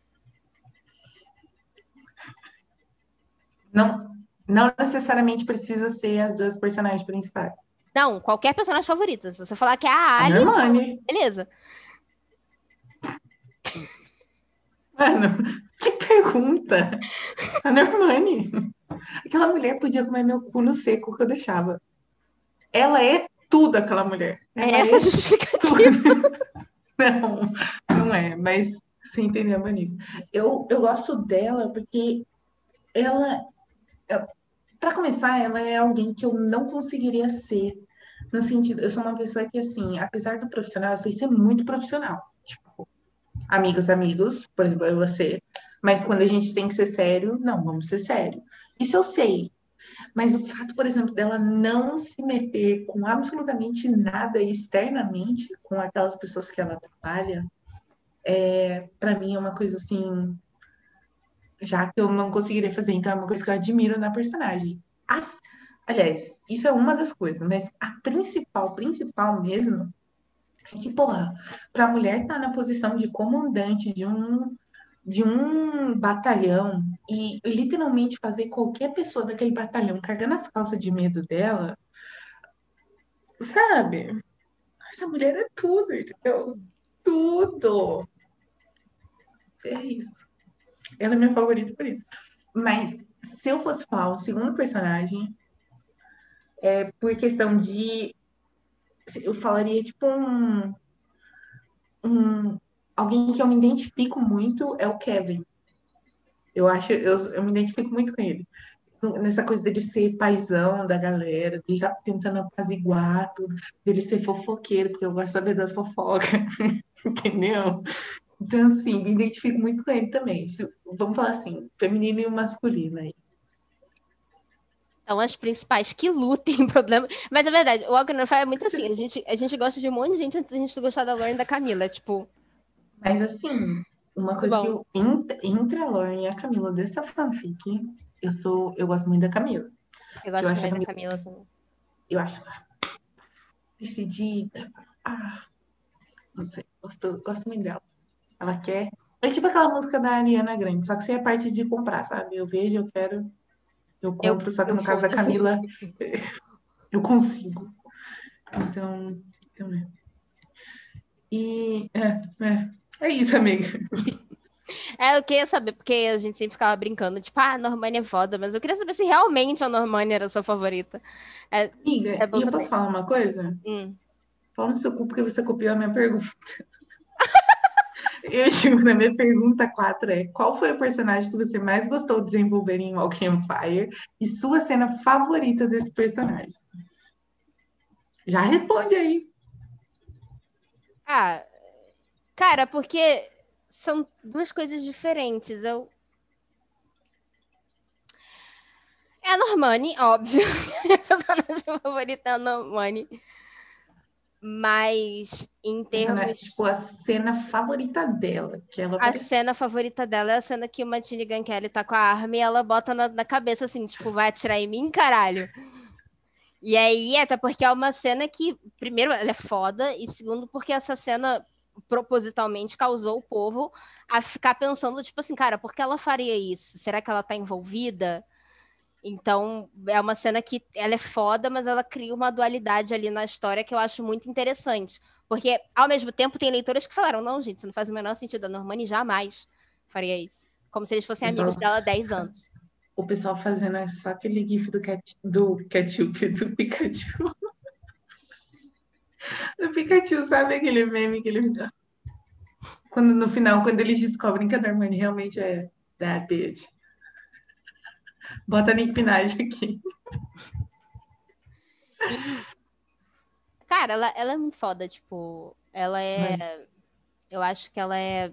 Não, não necessariamente precisa ser as duas personagens principais. Não, qualquer personagem favorita. Se você falar que é a Ali, a beleza. Mano, que pergunta! A Normani. Aquela mulher podia comer meu cu no seco que eu deixava ela é tudo aquela mulher. É ela é essa é justificativa. não, não é, mas Você entendeu, Mani? Eu, eu gosto dela porque ela, para começar, ela é alguém que eu não conseguiria ser. No sentido, eu sou uma pessoa que, assim, apesar do profissional, eu sei ser muito profissional. Tipo, amigos, amigos, por exemplo, eu você. Mas quando a gente tem que ser sério, não, vamos ser sério. Isso eu sei. Mas o fato, por exemplo, dela não se meter com absolutamente nada externamente com aquelas pessoas que ela trabalha, é, para mim é uma coisa assim, já que eu não conseguiria fazer, então é uma coisa que eu admiro na personagem. As, aliás, isso é uma das coisas, mas a principal, principal mesmo, é que, porra, pra mulher estar tá na posição de comandante de um de um batalhão e literalmente fazer qualquer pessoa daquele batalhão cagar nas calças de medo dela, sabe? Essa mulher é tudo, entendeu? Tudo. É isso. Ela é minha favorita por isso. Mas se eu fosse falar um segundo personagem, é por questão de. Eu falaria tipo um. um alguém que eu me identifico muito é o Kevin. Eu acho, eu, eu me identifico muito com ele. Nessa coisa dele ser paizão da galera, dele estar tá tentando apaziguar tudo, dele ser fofoqueiro, porque eu gosto de saber das fofocas, entendeu? Então, assim, me identifico muito com ele também. Vamos falar assim, feminino e masculino aí. São as principais que lutem problema. Mas é verdade, o Walker é muito assim. A gente, a gente gosta de um monte de gente antes da gente gostar da Lauren e da Camila. Tipo. Mas assim, uma coisa Bom. que eu, entre a Lauren e a Camila dessa fanfic, eu sou. Eu gosto muito da Camila. Eu gosto eu muito da Camila também. Eu acho decidida. Ah, não sei, gosto, gosto muito dela. Ela quer. É tipo aquela música da Ariana Grande, só que sem a parte de comprar, sabe? Eu vejo, eu quero, eu compro, eu, só que no caso da Camila, eu consigo. Então, então é. E é, é, é isso, amiga. É, eu queria saber, porque a gente sempre ficava brincando, tipo, ah, a Normânia é foda, mas eu queria saber se realmente a Normânia era a sua favorita. É, amiga, é e eu posso falar uma coisa? Hum. Fala no seu cu porque você copiou a minha pergunta. Eu juro, na minha pergunta 4 é: qual foi o personagem que você mais gostou de desenvolver em Walking Fire e sua cena favorita desse personagem? Já responde aí. Ah, cara, porque são duas coisas diferentes. Eu. É a Normani, óbvio. Minha personagem favorita é a Normani. Mas em termos. Cena, tipo, a cena favorita dela. Que ela a cena favorita dela é a cena que uma Tini Kelly tá com a arma e ela bota na, na, cabeça assim, tipo, vai atirar em mim, caralho. E aí, até porque é uma cena que, primeiro, ela é foda, e segundo, porque essa cena propositalmente causou o povo a ficar pensando, tipo assim, cara, por que ela faria isso? Será que ela tá envolvida? Então, é uma cena que ela é foda, mas ela cria uma dualidade ali na história que eu acho muito interessante. Porque, ao mesmo tempo, tem leitoras que falaram: não, gente, isso não faz o menor sentido. A Normani jamais faria isso. Como se eles fossem pessoal, amigos dela há 10 anos. O pessoal fazendo só aquele gif do, cat, do ketchup, do Pikachu. do Pikachu, sabe aquele meme que ele. Quando, no final, quando eles descobrem que a Normani realmente é that bitch. Bota a Nick Minaj aqui. Cara, ela, ela é muito foda, tipo, ela é. Eu acho que ela é.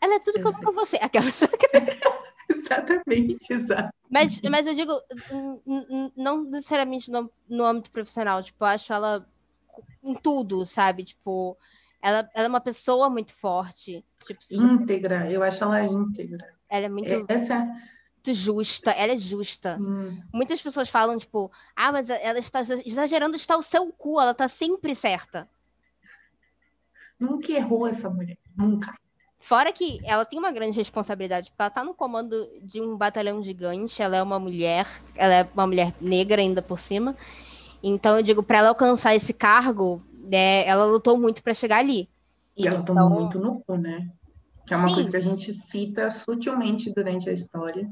Ela é tudo como você. Aquela. Exatamente, exato. Mas, mas eu digo, não necessariamente no, no âmbito profissional, tipo, eu acho ela em tudo, sabe? Tipo, ela, ela é uma pessoa muito forte. Tipo, íntegra, eu acho ela íntegra. Ela é muito. Essa é muito justa, ela é justa. Hum. Muitas pessoas falam, tipo, ah, mas ela está exagerando, está o seu cu, ela está sempre certa. Nunca errou essa mulher, nunca. Fora que ela tem uma grande responsabilidade, porque ela está no comando de um batalhão gigante, ela é uma mulher, ela é uma mulher negra ainda por cima. Então eu digo, para ela alcançar esse cargo, né, ela lutou muito para chegar ali. E ela então... tomou muito no cu, né? Que é uma Sim. coisa que a gente cita sutilmente durante a história.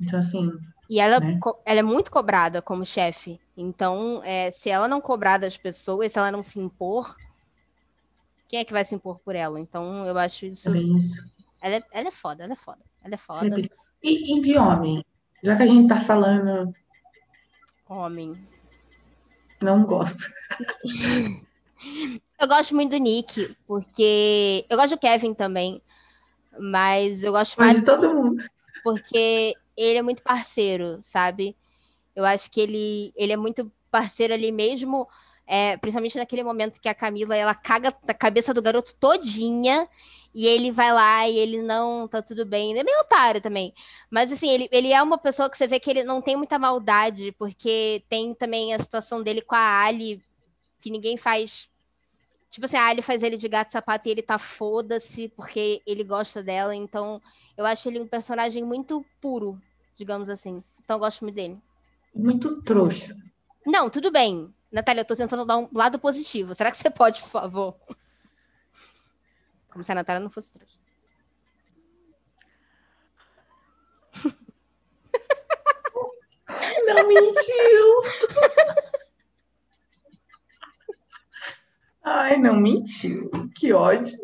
Então, assim. E ela, né? ela é muito cobrada como chefe. Então, é, se ela não cobrar das pessoas, se ela não se impor, quem é que vai se impor por ela? Então, eu acho isso. É isso. Ela é, ela é foda, ela é foda. Ela é foda. E, e de homem? Já que a gente tá falando. Homem. Não gosto. Eu gosto muito do Nick, porque. Eu gosto do Kevin também. Mas eu gosto Mas mais. de todo mundo. Porque ele é muito parceiro, sabe? Eu acho que ele, ele é muito parceiro ali mesmo. É, principalmente naquele momento que a Camila ela caga a cabeça do garoto todinha e ele vai lá e ele não tá tudo bem. Ele é meio otário também. Mas assim, ele, ele é uma pessoa que você vê que ele não tem muita maldade, porque tem também a situação dele com a Ali, que ninguém faz. Tipo assim, a Ali faz ele de gato sapato e ele tá foda-se porque ele gosta dela. Então, eu acho ele um personagem muito puro, digamos assim. Então, eu gosto muito dele. Muito trouxa. Não, tudo bem. Natália, eu tô tentando dar um lado positivo. Será que você pode, por favor? Como se a Natália não fosse trouxa. Não mentiu! Ai, não mentiu. Que ódio.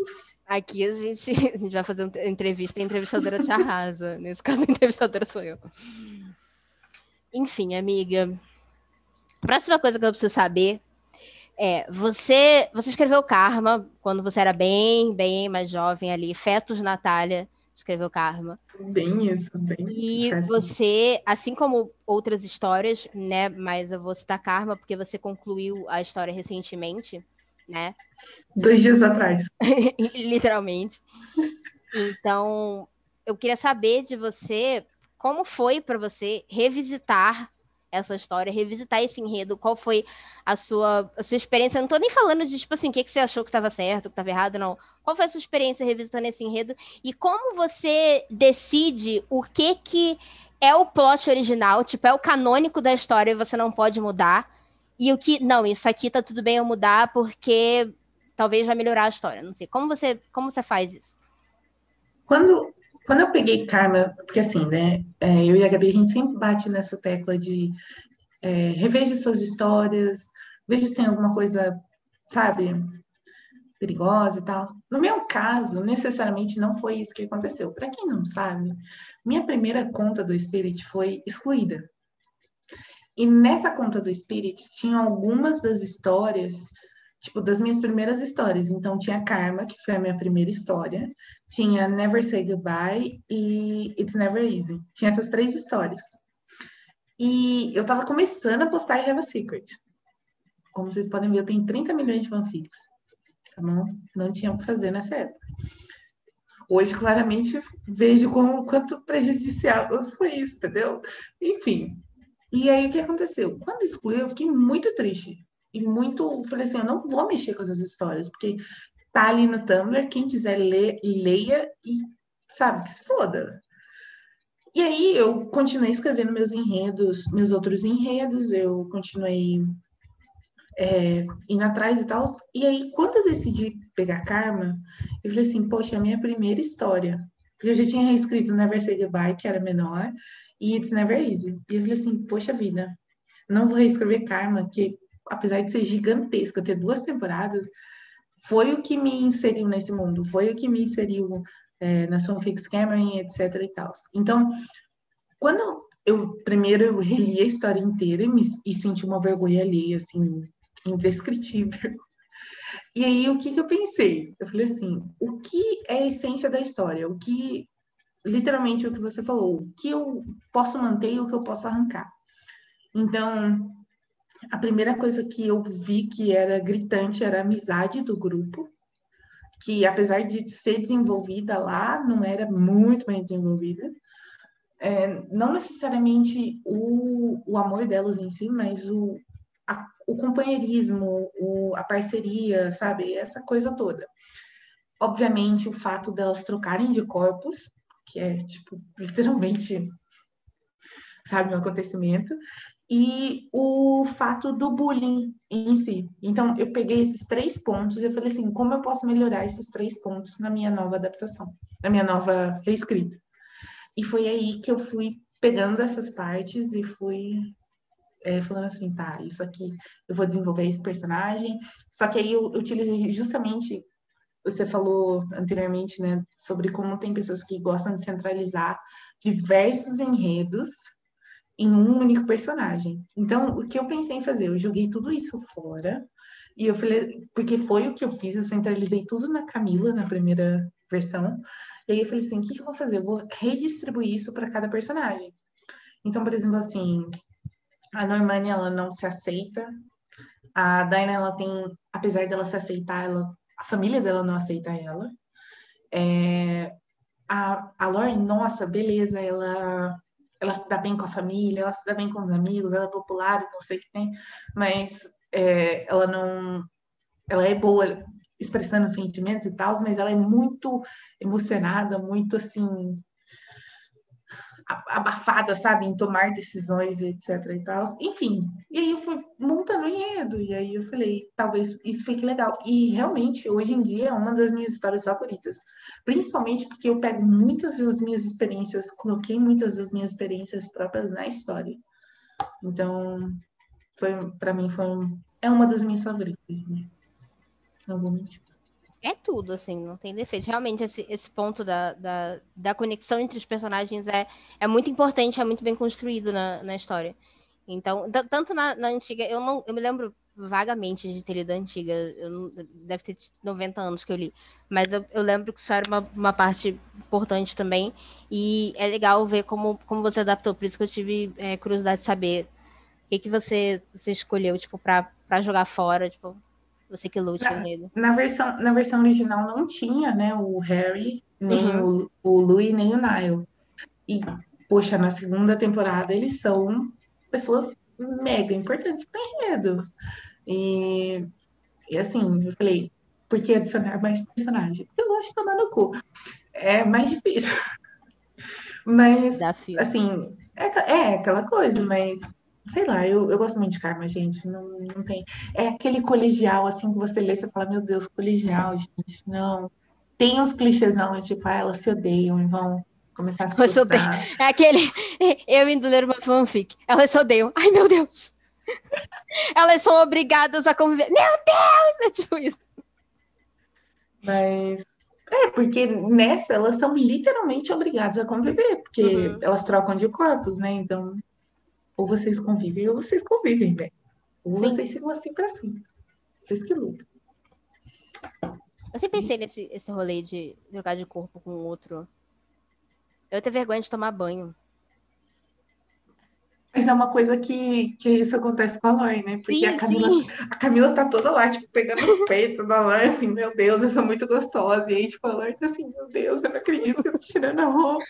Aqui a gente, a gente vai fazer uma entrevista e a entrevistadora te arrasa. Nesse caso, a entrevistadora sou eu. Enfim, amiga. Próxima coisa que eu preciso saber é, você, você escreveu Karma quando você era bem, bem mais jovem ali, fetos Natália, escreveu Karma. Bem isso, bem. E certo. você, assim como outras histórias, né, mas eu vou citar Karma porque você concluiu a história recentemente, né? Dois dias atrás. Literalmente. Então, eu queria saber de você como foi para você revisitar essa história, revisitar esse enredo, qual foi a sua, a sua experiência. Eu não tô nem falando de, tipo assim, o que, que você achou que estava certo, que estava errado, não. Qual foi a sua experiência revisitando esse enredo e como você decide o que que é o plot original, tipo, é o canônico da história e você não pode mudar, e o que, não, isso aqui tá tudo bem eu mudar porque talvez vai melhorar a história, não sei. Como você, como você faz isso? Quando, quando eu peguei Karma, porque assim, né, é, eu e a Gabi, a gente sempre bate nessa tecla de é, reveja suas histórias, veja se tem alguma coisa, sabe, perigosa e tal. No meu caso, necessariamente não foi isso que aconteceu. Para quem não sabe, minha primeira conta do Spirit foi excluída. E nessa conta do Spirit tinha algumas das histórias, tipo, das minhas primeiras histórias. Então tinha Karma, que foi a minha primeira história, tinha Never Say Goodbye e It's Never Easy. Tinha essas três histórias. E eu tava começando a postar I Have a Secret. Como vocês podem ver, eu tenho 30 milhões de fanfics. Tá bom? Não tinha o que fazer nessa época. Hoje, claramente, vejo como, quanto prejudicial foi isso, entendeu? Enfim. E aí, o que aconteceu? Quando excluiu, eu fiquei muito triste. E muito. Falei assim: eu não vou mexer com essas histórias, porque tá ali no Tumblr. Quem quiser ler, leia e, sabe, que se foda. E aí, eu continuei escrevendo meus enredos, meus outros enredos, eu continuei é, indo atrás e tal. E aí, quando eu decidi pegar Karma, eu falei assim, poxa, é a minha primeira história. Porque eu já tinha reescrito Never Say Goodbye, que era menor, e It's Never Easy. E eu falei assim, poxa vida, não vou reescrever Karma, que apesar de ser gigantesca, ter duas temporadas, foi o que me inseriu nesse mundo, foi o que me inseriu é, na Sonfix Cameron, etc e tal. Então, quando eu primeiro eu reli a história inteira e, me, e senti uma vergonha ali, assim, indescritível. E aí, o que, que eu pensei? Eu falei assim, o que é a essência da história? O que, literalmente, o que você falou, o que eu posso manter e o que eu posso arrancar? Então, a primeira coisa que eu vi que era gritante era a amizade do grupo, que apesar de ser desenvolvida lá, não era muito bem desenvolvida. É, não necessariamente o, o amor delas em si, mas o, a, o companheirismo, o, a parceria, sabe? Essa coisa toda. Obviamente, o fato delas trocarem de corpos, que é, tipo, literalmente, sabe, um acontecimento, e o fato do bullying em si. Então, eu peguei esses três pontos e eu falei assim, como eu posso melhorar esses três pontos na minha nova adaptação, na minha nova reescrita? E foi aí que eu fui pegando essas partes e fui é, falando assim, tá, isso aqui eu vou desenvolver esse personagem. Só que aí eu, eu utilizei justamente você falou anteriormente, né, sobre como tem pessoas que gostam de centralizar diversos enredos em um único personagem. Então, o que eu pensei em fazer? Eu joguei tudo isso fora e eu falei, porque foi o que eu fiz, eu centralizei tudo na Camila na primeira versão. E aí eu falei assim, o que, que eu vou fazer? Eu vou redistribuir isso para cada personagem. Então, por exemplo, assim, a Normani, ela não se aceita. A Daina, ela tem, apesar dela se aceitar, ela, a família dela não aceita ela. É, a, a Lauren, nossa, beleza, ela, ela se dá bem com a família, ela se dá bem com os amigos, ela é popular, não sei o que tem, mas é, ela não. Ela é boa expressando sentimentos e tal, mas ela é muito emocionada, muito assim abafada, sabe, em tomar decisões, etc e tal. Enfim, e aí eu fui montando enredo, e aí eu falei, talvez isso fique legal. E realmente, hoje em dia, é uma das minhas histórias favoritas. Principalmente porque eu pego muitas das minhas experiências, coloquei muitas das minhas experiências próprias na história. Então, foi para mim foi é uma das minhas favoritas. Não vou mentir é tudo, assim, não tem defeito. Realmente, esse, esse ponto da, da, da, conexão entre os personagens é, é muito importante, é muito bem construído na, na história. Então, tanto na, na, antiga, eu não eu me lembro vagamente de ter lido a antiga, deve ter 90 anos que eu li, mas eu, eu lembro que isso era uma, uma parte importante também, e é legal ver como, como você adaptou, por isso que eu tive é, curiosidade de saber o que, que você, você escolheu, tipo, jogar fora, tipo, você que lute na, enredo. Na versão, na versão original não tinha, né, o Harry, nem uhum. o, o Louis, nem o Niall. E, poxa, na segunda temporada eles são pessoas mega importantes para enredo. E, e assim, eu falei, por que adicionar mais personagem? Eu gosto de tomar no cu. É mais difícil. Mas, Desafio. assim, é, é aquela coisa, mas sei lá, eu, eu gosto muito de karma, gente. Não, não tem. É aquele colegial, assim, que você lê, você fala, meu Deus, colegial, gente. Não. Tem uns clichêsão, tipo, ah, elas se odeiam e vão começar a se gostar. É aquele. Eu indo ler uma fanfic. Elas se odeiam. Ai, meu Deus. elas são obrigadas a conviver. Meu Deus! É tipo isso. Mas. É, porque nessa elas são literalmente obrigadas a conviver, porque uhum. elas trocam de corpos, né? Então ou vocês convivem, ou vocês convivem, né? Ou Sim. vocês ficam assim para cima. Vocês que lutam. Eu sempre pensei nesse esse rolê de trocar de corpo com o outro. Eu tenho vergonha de tomar banho. Mas é uma coisa que, que isso acontece com a Loi, né? Porque sim, a, Camila, a Camila tá toda lá, tipo, pegando os peitos da Loi, assim, meu Deus, eu sou muito gostosa. E aí, tipo, a Loi tá assim, meu Deus, eu não acredito que eu tô tirando a roupa.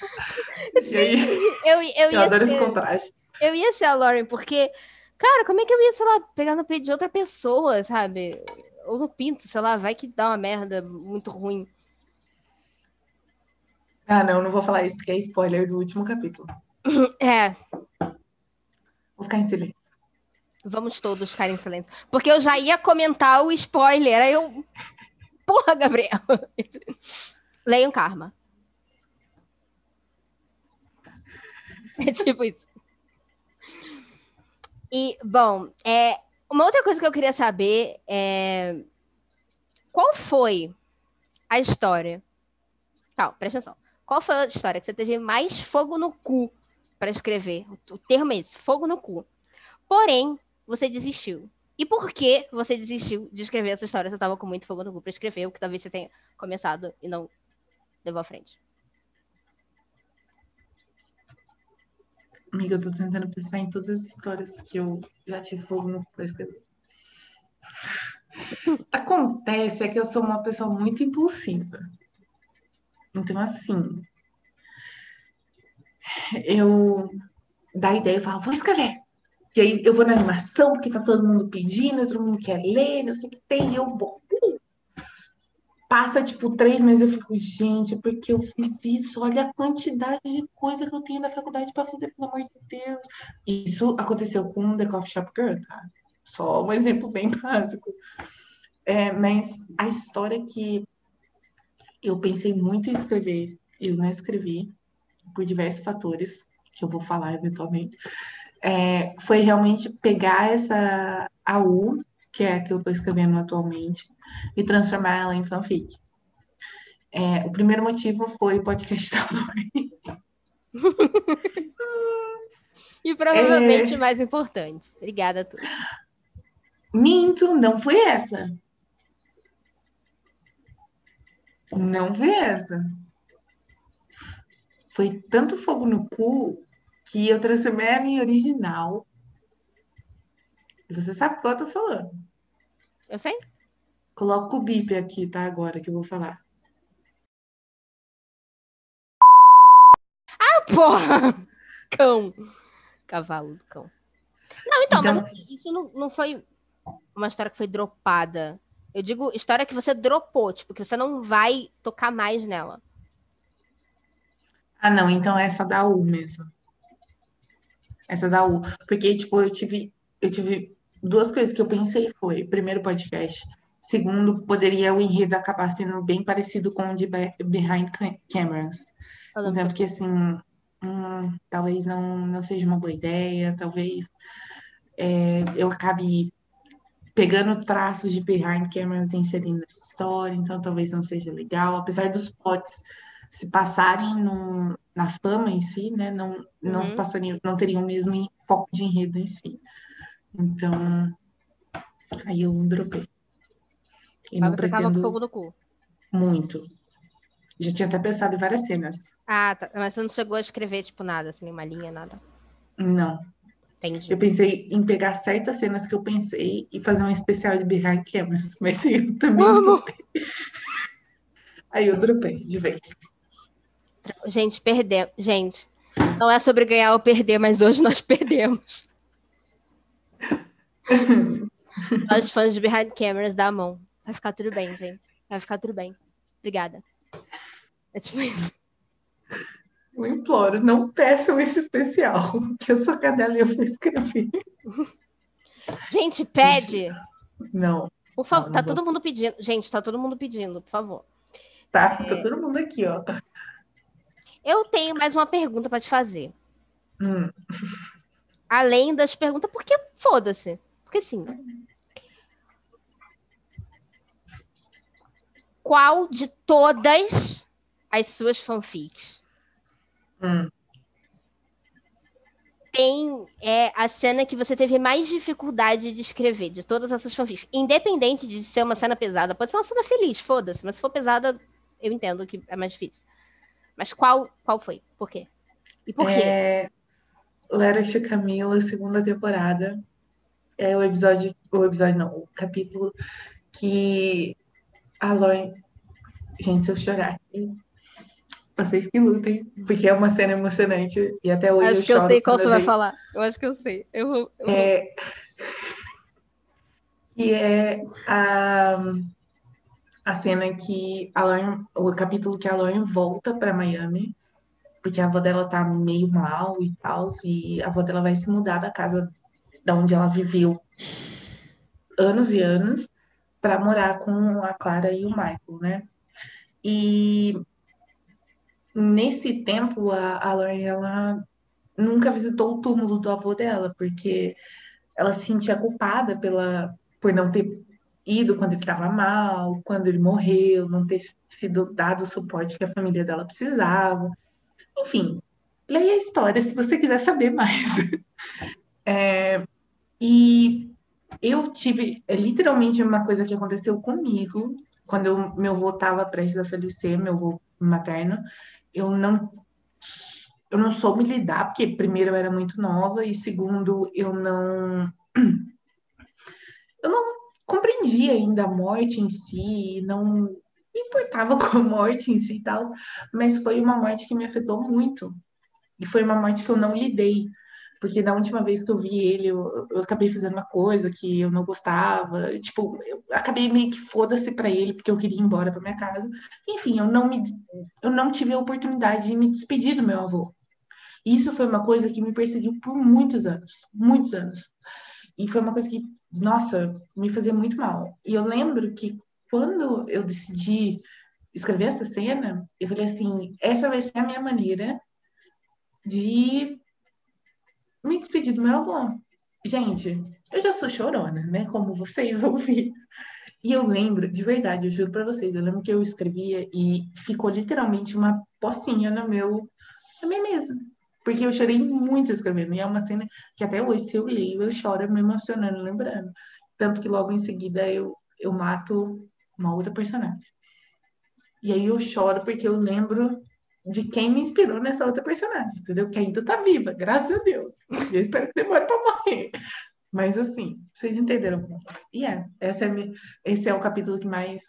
E aí, eu, eu, eu adoro esse contraste. Eu ia ser a Lauren, porque, cara, como é que eu ia, sei lá, pegar no peito de outra pessoa, sabe? Ou no pinto, sei lá, vai que dá uma merda muito ruim. Ah, não, não vou falar isso, porque é spoiler do último capítulo. É. Vou ficar em silêncio. Vamos todos ficar em silêncio. Porque eu já ia comentar o spoiler, aí eu. Porra, Gabriel! Leiam Karma. É tipo isso. E, bom, é, uma outra coisa que eu queria saber é qual foi a história? Calma, presta atenção. Qual foi a história que você teve mais fogo no cu para escrever? O termo é esse, fogo no cu. Porém, você desistiu. E por que você desistiu de escrever essa história? Você estava com muito fogo no cu para escrever, o que talvez você tenha começado e não levou à frente. Amiga, eu tô tentando pensar em todas as histórias que eu já tive fogo no pra escrever. Acontece é que eu sou uma pessoa muito impulsiva. Então, assim, eu dá ideia e falo, vou escrever. E aí eu vou na animação, porque tá todo mundo pedindo, todo mundo quer ler, não sei o que tem, e eu vou passa, tipo, três meses, eu fico, gente, porque eu fiz isso? Olha a quantidade de coisa que eu tenho na faculdade para fazer, pelo amor de Deus. Isso aconteceu com The Coffee Shop Girl, tá? Só um exemplo bem básico. É, mas a história que eu pensei muito em escrever, eu não escrevi, por diversos fatores, que eu vou falar eventualmente, é, foi realmente pegar essa AU, que é a que eu estou escrevendo atualmente, e transformar ela em fanfic. É, o primeiro motivo foi o podcast da e provavelmente é... o mais importante. Obrigada a todos. Minto, não foi essa. Não foi essa. Foi tanto fogo no cu que eu transformei ela em original. Você sabe qual eu tô falando. Eu sei. Coloca o bip aqui, tá? Agora que eu vou falar. Ah, porra! Cão. Cavalo do cão. Não, então, então... mas isso não, não foi uma história que foi dropada. Eu digo história que você dropou, tipo, que você não vai tocar mais nela. Ah, não, então essa da U mesmo. Essa da U. Porque, tipo, eu tive, eu tive duas coisas que eu pensei foi, primeiro podcast, segundo, poderia o enredo acabar sendo bem parecido com o de Behind Cameras. Então, porque assim, hum, talvez não, não seja uma boa ideia, talvez é, eu acabe pegando traços de behind cameras e inserindo nessa história, então talvez não seja legal, apesar dos plots se passarem no, na fama em si, né, não, não uhum. se passariam, não teriam o mesmo foco de enredo em si. Então, aí eu dropei. E Mas você pretendo... tava com fogo no cu. Muito. Já tinha até pensado em várias cenas. Ah, tá. Mas você não chegou a escrever, tipo, nada, assim, nenhuma linha, nada? Não. Entendi. Eu pensei em pegar certas cenas que eu pensei e fazer um especial de behind cameras, mas eu também Aí eu dropei de vez. Gente, perdemos. Gente, não é sobre ganhar ou perder, mas hoje nós perdemos. nós fãs de behind cameras dá a mão. Vai ficar tudo bem, gente. Vai ficar tudo bem. Obrigada. É tipo isso. Eu imploro, não peçam esse especial, que eu sou cadela e eu vou escrever. Gente, pede. Não. Por favor, não, não tá vou. todo mundo pedindo. Gente, tá todo mundo pedindo, por favor. Tá, é... tá todo mundo aqui, ó. Eu tenho mais uma pergunta para te fazer. Hum. Além das perguntas, porque foda-se. Porque sim. Qual de todas as suas fanfics Hum. Tem é, a cena que você teve mais dificuldade de escrever, de todas essas fanfics. Independente de ser uma cena pesada, pode ser uma cena feliz, foda-se. Mas se for pesada, eu entendo que é mais difícil. Mas qual, qual foi? Por quê? E por quê? É... To Camila, segunda temporada. É o episódio, o episódio não, o capítulo que a Lauren... Gente, se eu chorar vocês que lutem, porque é uma cena emocionante e até hoje acho eu que eu sei qual você vai falar. Eu acho que eu sei. Eu vou, eu é... Que é a, a cena que a Lauren, o capítulo que a Lauren volta para Miami, porque a avó dela tá meio mal e tal, e a avó dela vai se mudar da casa da onde ela viveu anos e anos para morar com a Clara e o Michael, né? E nesse tempo, a, a Lauren, ela nunca visitou o túmulo do avô dela, porque ela se sentia culpada pela, por não ter ido quando ele estava mal, quando ele morreu, não ter sido dado o suporte que a família dela precisava. Enfim, leia a história se você quiser saber mais. É, e eu tive literalmente uma coisa que aconteceu comigo quando eu, meu avô estava prestes a falecer, meu avô materno eu não eu não soube lidar, porque primeiro eu era muito nova e segundo eu não eu não compreendia ainda a morte em si, não me importava com a morte em si e tal, mas foi uma morte que me afetou muito. E foi uma morte que eu não lidei. Porque da última vez que eu vi ele, eu, eu acabei fazendo uma coisa que eu não gostava. Tipo, eu acabei meio que foda-se para ele, porque eu queria ir embora para minha casa. Enfim, eu não, me, eu não tive a oportunidade de me despedir do meu avô. Isso foi uma coisa que me perseguiu por muitos anos muitos anos. E foi uma coisa que, nossa, me fazia muito mal. E eu lembro que quando eu decidi escrever essa cena, eu falei assim: essa vai ser a minha maneira de me despedi do meu avô. Gente, eu já sou chorona, né? Como vocês ouviram. E eu lembro, de verdade, eu juro pra vocês, eu lembro que eu escrevia e ficou literalmente uma pocinha no meu, na minha mesa. Porque eu chorei muito escrevendo. E é uma cena que até hoje, se eu leio, eu choro me emocionando, lembrando. Tanto que logo em seguida eu, eu mato uma outra personagem. E aí eu choro porque eu lembro de quem me inspirou nessa outra personagem, entendeu? Que ainda tá viva, graças a Deus. E eu espero que demore pra morrer. Mas assim, vocês entenderam. E é, essa é minha, esse é o capítulo que mais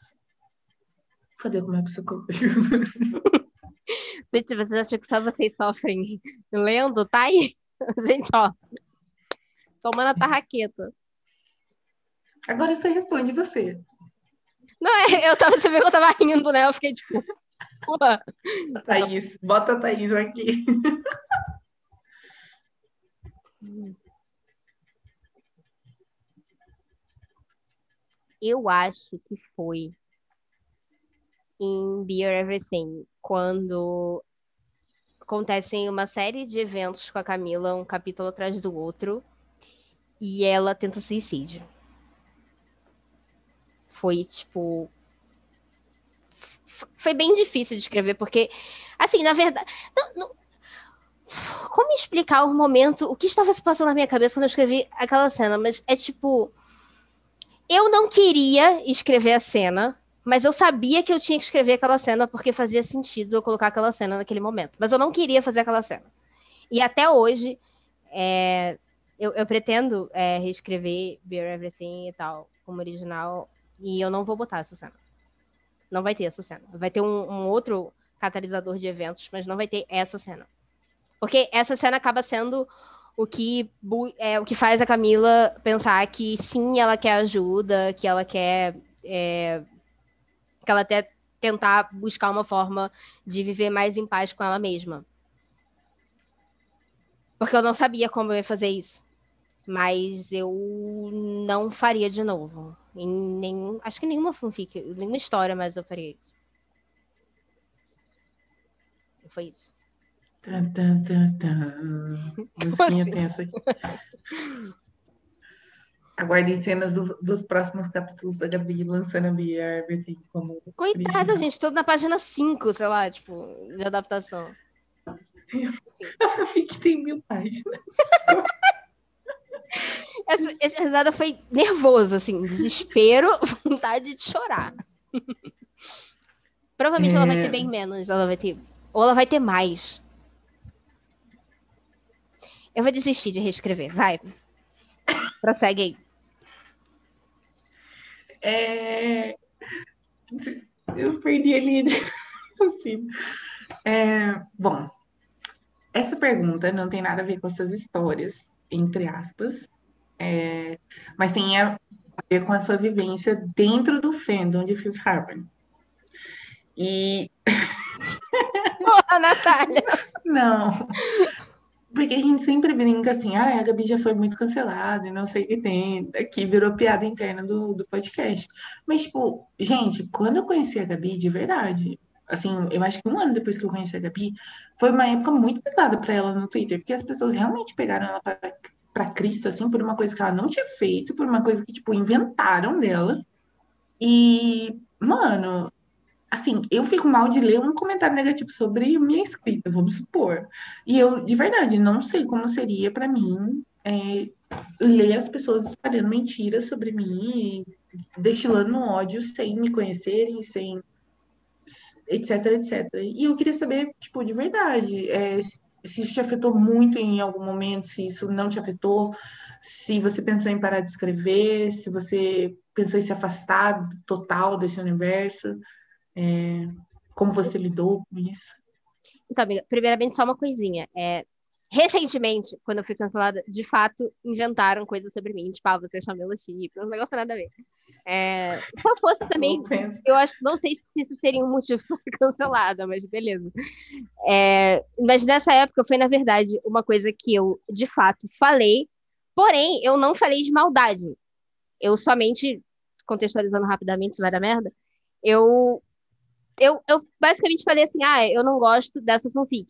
fodeu com o meu psicológico. Gente, vocês acham que só vocês sofrem lendo? Tá aí. Gente, ó. Tomando a tarraqueta. Agora você responde você. Não, é, eu tava, você viu que eu tava rindo, né? Eu fiquei tipo. Pô. Thaís, bota a Thaís aqui. Eu acho que foi em Beer Everything, quando acontecem uma série de eventos com a Camila, um capítulo atrás do outro, e ela tenta suicídio. Foi tipo. Foi bem difícil de escrever, porque, assim, na verdade. Não, não... Como explicar o momento, o que estava se passando na minha cabeça quando eu escrevi aquela cena? Mas é tipo. Eu não queria escrever a cena, mas eu sabia que eu tinha que escrever aquela cena porque fazia sentido eu colocar aquela cena naquele momento. Mas eu não queria fazer aquela cena. E até hoje, é, eu, eu, pretendo é, reescrever Bear Everything e tal, como original, e eu não vou botar essa cena. Não vai ter essa cena. Vai ter um, um outro catalisador de eventos, mas não vai ter essa cena. Porque essa cena acaba sendo o que, é, o que faz a Camila pensar que sim, ela quer ajuda, que ela quer. É, que ela até tentar buscar uma forma de viver mais em paz com ela mesma. Porque eu não sabia como eu ia fazer isso. Mas eu não faria de novo. Em nenhum, acho que nenhuma fanfic, nenhuma história, mas eu faria isso. Foi isso. Tan, tan, tan, tan. Musiquinha tensa aqui. Aguardem cenas do, dos próximos capítulos da Gabi lançando a Bia Everything como. Coitada, original. gente, tudo na página 5, sei lá, tipo, de adaptação. A que tem mil páginas. Essa, essa risada foi nervoso, assim, desespero, vontade de chorar. Provavelmente é... ela vai ter é. bem menos, ela vai ter. Ou ela vai ter mais. Eu vou desistir de reescrever, vai. Prossegue aí. É... Eu perdi ali assim. É... Bom, essa pergunta não tem nada a ver com essas histórias, entre aspas, é... mas tem a ver com a sua vivência dentro do fandom de Fifth Harmony. E. Porra, Natália! Não. Porque a gente sempre brinca assim, ah, a Gabi já foi muito cancelada e não sei o que tem. Aqui virou piada interna do, do podcast. Mas, tipo, gente, quando eu conheci a Gabi, de verdade, assim, eu acho que um ano depois que eu conheci a Gabi, foi uma época muito pesada para ela no Twitter, porque as pessoas realmente pegaram ela para para Cristo, assim, por uma coisa que ela não tinha feito, por uma coisa que, tipo, inventaram dela. E, mano, assim, eu fico mal de ler um comentário negativo sobre minha escrita, vamos supor. E eu, de verdade, não sei como seria para mim é, ler as pessoas espalhando mentiras sobre mim, destilando ódio sem me conhecerem, sem etc, etc. E eu queria saber, tipo, de verdade, é, se isso te afetou muito em algum momento, se isso não te afetou, se você pensou em parar de escrever, se você pensou em se afastar total desse universo. É, como você lidou com isso? Então, amiga, primeiramente, só uma coisinha. É, recentemente, quando eu fui cancelada, de fato, inventaram coisas sobre mim, tipo, ah, você chamou o chip, não negócio nada a ver. É, se eu fosse também, eu acho, não sei se isso seria um motivo para ser cancelada, mas beleza. É, mas nessa época foi, na verdade, uma coisa que eu, de fato, falei, porém, eu não falei de maldade. Eu somente, contextualizando rapidamente, isso vai dar merda, eu eu, eu basicamente falei assim, ah, eu não gosto dessa fanfic.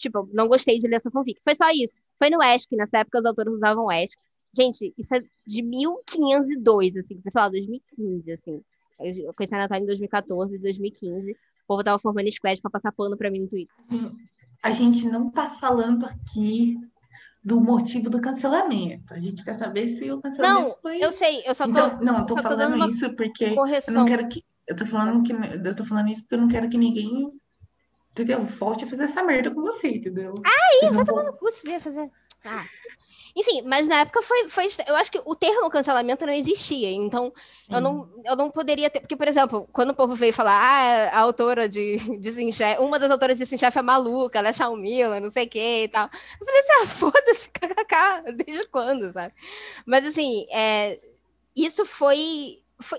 Tipo, não gostei de ler essa fanfic. Foi só isso. Foi no ESC, nessa época os autores usavam ESC. Gente, isso é de 1502, assim, pessoal, 2015, assim. Eu conheci a Natália em 2014, 2015. O povo tava formando squad pra passar pano pra mim no Twitter. A gente não tá falando aqui do motivo do cancelamento. A gente quer saber se o cancelamento não, foi... eu sei, eu só tô. Então, não, eu tô falando isso porque correção. eu não quero que. Eu tô falando que. Eu tô falando isso porque eu não quero que ninguém. Entendeu? Volte a fazer essa merda com você, entendeu? Vocês não vai tomar no cu se vier fazer. Ah. Enfim, mas na época foi, foi. Eu acho que o termo cancelamento não existia. Então, eu não, eu não poderia ter. Porque, por exemplo, quando o povo veio falar, ah, a autora de, de uma das autoras de Sin Chef é maluca, ela é Shaumila, não sei o que e tal. Eu falei assim, ah, foda-se, kkk, desde quando, sabe? Mas assim, é, isso foi. foi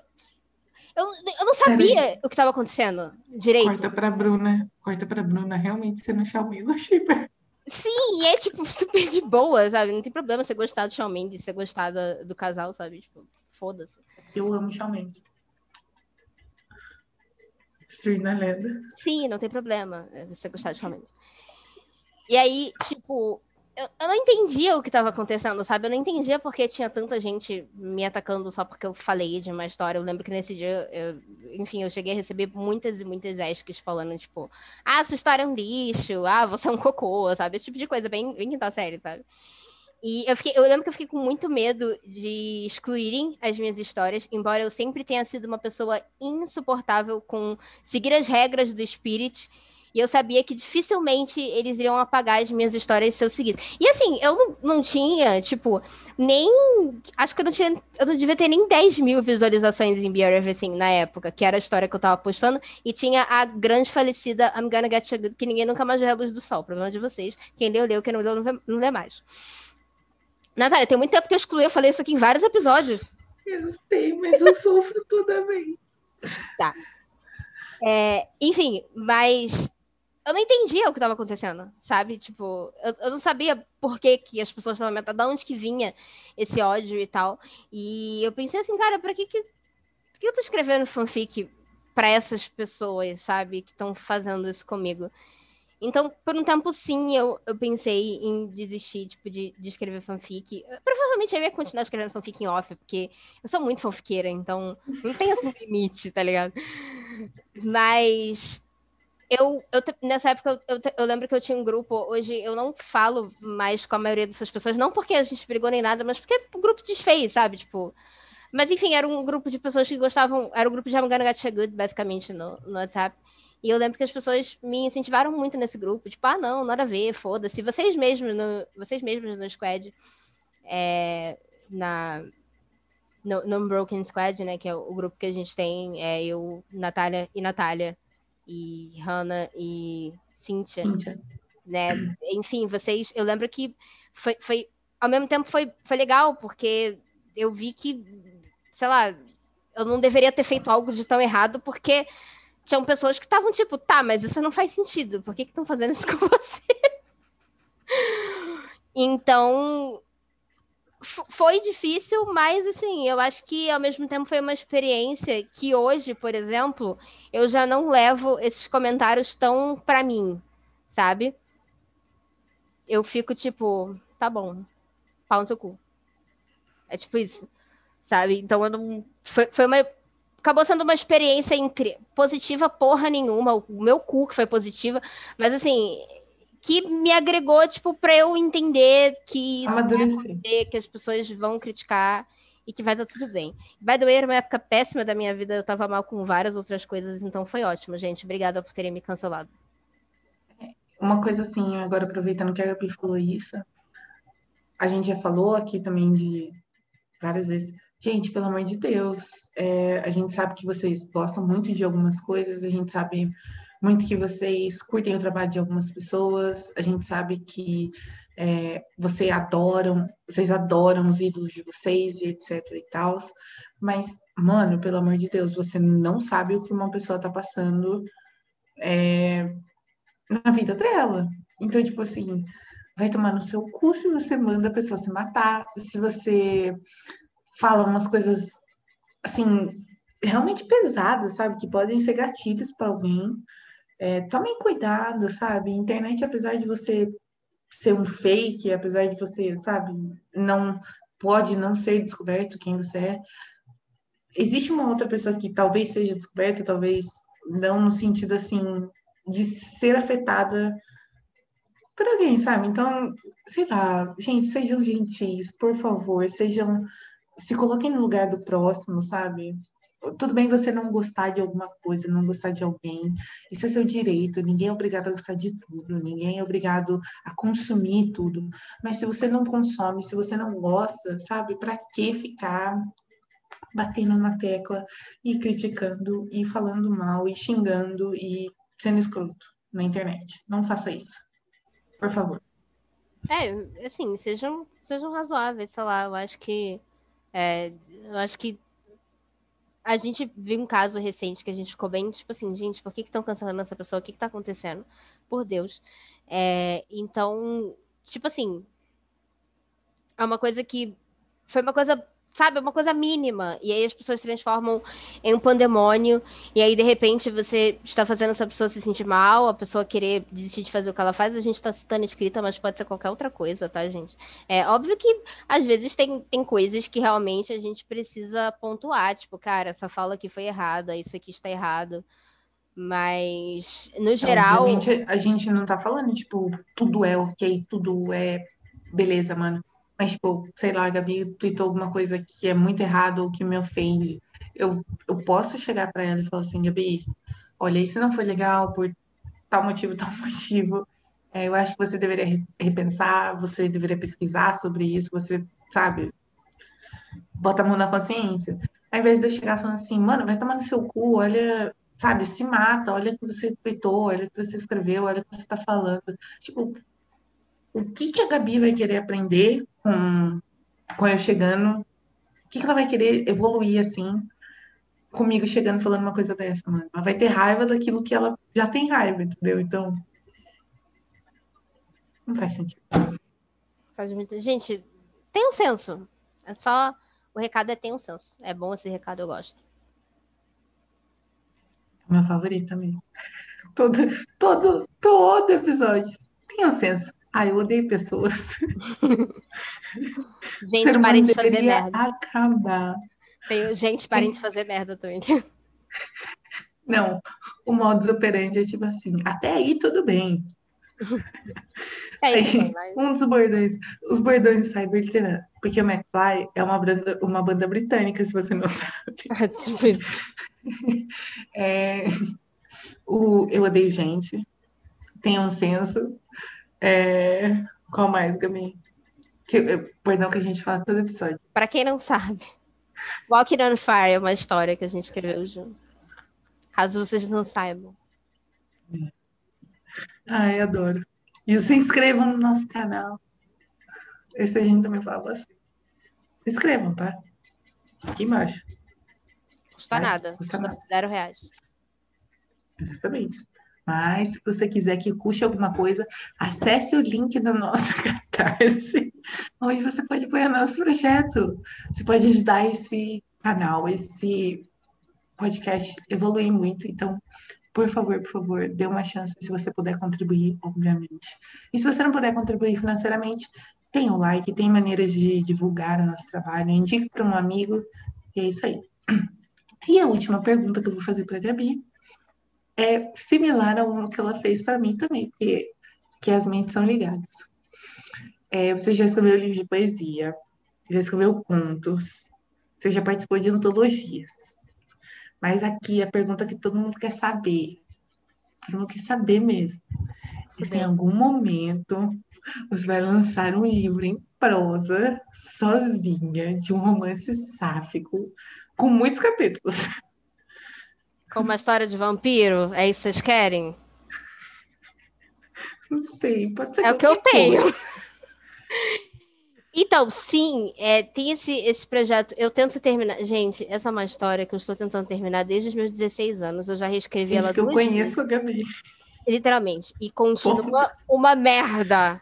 eu, eu não sabia o que estava acontecendo direito. Corta pra Bruna. Corta pra Bruna. Realmente você não Xiaomi, shipper. Sim, e é tipo super de boa, sabe? Não tem problema você gostar do Shawn Mendes, você gostar do, do casal, sabe? Tipo, foda-se. Eu amo Xiaomi. Destruindo a lenda. Sim, não tem problema é, você gostar de Shawn Mendes. E aí, tipo, eu, eu não entendia o que estava acontecendo, sabe? Eu não entendia porque tinha tanta gente me atacando só porque eu falei de uma história. Eu lembro que nesse dia, eu- enfim, eu cheguei a receber muitas e muitas esques falando, tipo, ah, sua história é um lixo, ah, você é um cocô, sabe? Esse tipo de coisa, bem, bem quinta série, sabe? E eu, fiquei, eu lembro que eu fiquei com muito medo de excluírem as minhas histórias, embora eu sempre tenha sido uma pessoa insuportável com seguir as regras do Spirit. E eu sabia que dificilmente eles iriam apagar as minhas histórias se eu seguisse. E assim, eu não, não tinha, tipo, nem. Acho que eu não tinha. Eu não devia ter nem 10 mil visualizações em Be Are Everything na época, que era a história que eu tava postando. E tinha a grande falecida I'm Gonna Get You Good, que ninguém nunca mais vê a luz do sol. Problema de vocês. Quem leu, leu. Quem não leu, não, vê- não lê mais. Natália, tem muito tempo que eu excluí, eu falei isso aqui em vários episódios. Eu sei, mas eu sofro toda vez. É, enfim, mas eu não entendia o que estava acontecendo, sabe? Tipo, eu, eu não sabia por que, que as pessoas estavam me de onde que vinha esse ódio e tal. E eu pensei assim, cara, pra que que, que eu tô escrevendo fanfic pra essas pessoas, sabe? Que estão fazendo isso comigo. Então, por um tempo, sim, eu, eu pensei em desistir, tipo, de, de escrever fanfic. Provavelmente eu ia continuar escrevendo fanfic em off, porque eu sou muito fanfiqueira, então não tem esse limite, tá ligado? Mas eu, eu nessa época eu, eu lembro que eu tinha um grupo. Hoje eu não falo mais com a maioria dessas pessoas, não porque a gente brigou nem nada, mas porque o grupo desfez, sabe? Tipo. Mas enfim, era um grupo de pessoas que gostavam. Era o grupo de I'm Gonna Get Good, basicamente, no, no WhatsApp. E eu lembro que as pessoas me incentivaram muito nesse grupo. Tipo, ah, não, nada a ver, foda-se. Vocês mesmos no, vocês mesmos no Squad, é, na, no, no Broken Squad, né? Que é o, o grupo que a gente tem, é eu, Natália e Natália, e Hannah e Cynthia, Cíntia. né? Enfim, vocês. Eu lembro que foi, foi ao mesmo tempo foi, foi legal, porque eu vi que, sei lá, eu não deveria ter feito algo de tão errado, porque tinham pessoas que estavam tipo, tá, mas isso não faz sentido, por que estão fazendo isso com você? Então, foi difícil, mas assim, eu acho que ao mesmo tempo foi uma experiência que hoje, por exemplo, eu já não levo esses comentários tão pra mim, sabe? Eu fico tipo, tá bom, pau no seu cu. É tipo isso, sabe? Então eu não. Foi, foi uma. Acabou sendo uma experiência entre positiva porra nenhuma, o meu cu que foi positiva, mas assim, que me agregou, tipo, pra eu entender que isso vai acontecer, que as pessoas vão criticar e que vai dar tudo bem. By the way, era uma época péssima da minha vida, eu tava mal com várias outras coisas, então foi ótimo, gente. Obrigada por terem me cancelado. Uma coisa assim, agora aproveitando que a Gabi falou isso, a gente já falou aqui também de várias vezes. Gente, pelo amor de Deus, é, a gente sabe que vocês gostam muito de algumas coisas, a gente sabe muito que vocês curtem o trabalho de algumas pessoas, a gente sabe que é, vocês adoram, vocês adoram os ídolos de vocês e etc e tal. Mas, mano, pelo amor de Deus, você não sabe o que uma pessoa tá passando é, na vida dela. Então, tipo assim, vai tomar no seu cu se você manda a pessoa se matar, se você fala umas coisas assim, realmente pesadas, sabe? Que podem ser gatilhos para alguém. É, tomem cuidado, sabe? Internet, apesar de você ser um fake, apesar de você, sabe, não pode não ser descoberto quem você é. Existe uma outra pessoa que talvez seja descoberta, talvez não no sentido assim de ser afetada por alguém, sabe? Então, sei lá, gente, sejam gentis, por favor, sejam se coloquem no lugar do próximo, sabe? Tudo bem você não gostar de alguma coisa, não gostar de alguém, isso é seu direito, ninguém é obrigado a gostar de tudo, ninguém é obrigado a consumir tudo. Mas se você não consome, se você não gosta, sabe, para que ficar batendo na tecla e criticando e falando mal e xingando e sendo escroto na internet? Não faça isso. Por favor. É, assim, sejam, sejam razoáveis, sei lá, eu acho que. É, eu acho que a gente viu um caso recente que a gente ficou bem, tipo assim, gente, por que estão cancelando essa pessoa? O que, está acontecendo? Por Deus. É, então, tipo assim, é uma coisa que foi uma coisa sabe, uma coisa mínima. E aí as pessoas se transformam em um pandemônio. E aí, de repente, você está fazendo essa pessoa se sentir mal, a pessoa querer desistir de fazer o que ela faz. A gente está citando escrita, mas pode ser qualquer outra coisa, tá, gente? É óbvio que às vezes tem, tem coisas que realmente a gente precisa pontuar. Tipo, cara, essa fala aqui foi errada, isso aqui está errado. Mas, no geral. Obviamente, a gente não tá falando, tipo, tudo é ok, tudo é beleza, mano. Mas, tipo, sei lá, a Gabi tweetou alguma coisa que é muito errado ou que me ofende. Eu, eu posso chegar para ela e falar assim, Gabi, olha, isso não foi legal por tal motivo, tal motivo. É, eu acho que você deveria repensar, você deveria pesquisar sobre isso, você, sabe, bota a mão na consciência. Ao invés de eu chegar falando assim, mano, vai tomar no seu cu, olha, sabe, se mata, olha o que você tweetou, olha o que você escreveu, olha o que você tá falando. Tipo, o que, que a Gabi vai querer aprender com, com eu chegando? O que, que ela vai querer evoluir assim? Comigo chegando falando uma coisa dessa, mano. Ela vai ter raiva daquilo que ela já tem raiva, entendeu? Então. Não faz sentido. Faz muito. Gente, tem um senso. É só. O recado é tem um senso. É bom esse recado, eu gosto. É meu favorito também. Todo, todo, todo episódio. Tem um senso. Ai, eu odeio pessoas. Gente, parem de fazer merda. acabar. Tenho, gente, parem de fazer merda também. Não, o modus operandi é tipo assim, até aí tudo bem. É isso, aí, mas... Um dos bordões, os bordões de cyber literário, porque o McFly é uma banda, uma banda britânica, se você não sabe. Ah, tipo é, o Eu Odeio Gente, tem um senso, é... Qual mais, Gabi? Que, perdão que a gente fala todo episódio. Para quem não sabe, Walking on Fire é uma história que a gente escreveu junto. Caso vocês não saibam. Ai, adoro. E se inscrevam no nosso canal. Esse a gente também fala assim. Se inscrevam, tá? Aqui embaixo. Custa Vai? nada. Custa nada. Zero reais. Exatamente. Mas, se você quiser que custe alguma coisa, acesse o link do nosso Catarse, onde você pode apoiar nosso projeto. Você pode ajudar esse canal, esse podcast evoluir muito. Então, por favor, por favor, dê uma chance se você puder contribuir, obviamente. E se você não puder contribuir financeiramente, tem o like, tem maneiras de divulgar o nosso trabalho, indique para um amigo, e é isso aí. E a última pergunta que eu vou fazer para a Gabi é similar ao que ela fez para mim também, porque que as mentes são ligadas. É, você já escreveu livro de poesia, já escreveu contos, você já participou de antologias. Mas aqui a pergunta que todo mundo quer saber, todo mundo quer saber mesmo, é se em algum momento você vai lançar um livro em prosa, sozinha, de um romance sáfico, com muitos capítulos. Com uma história de vampiro? É isso que vocês querem? Não sei, pode ser. É o que eu tenho. Então, sim, é, tem esse, esse projeto. Eu tento terminar. Gente, essa é uma história que eu estou tentando terminar desde os meus 16 anos. Eu já reescrevi Isso ela que eu conheço a Gabi. Literalmente. E continua uma merda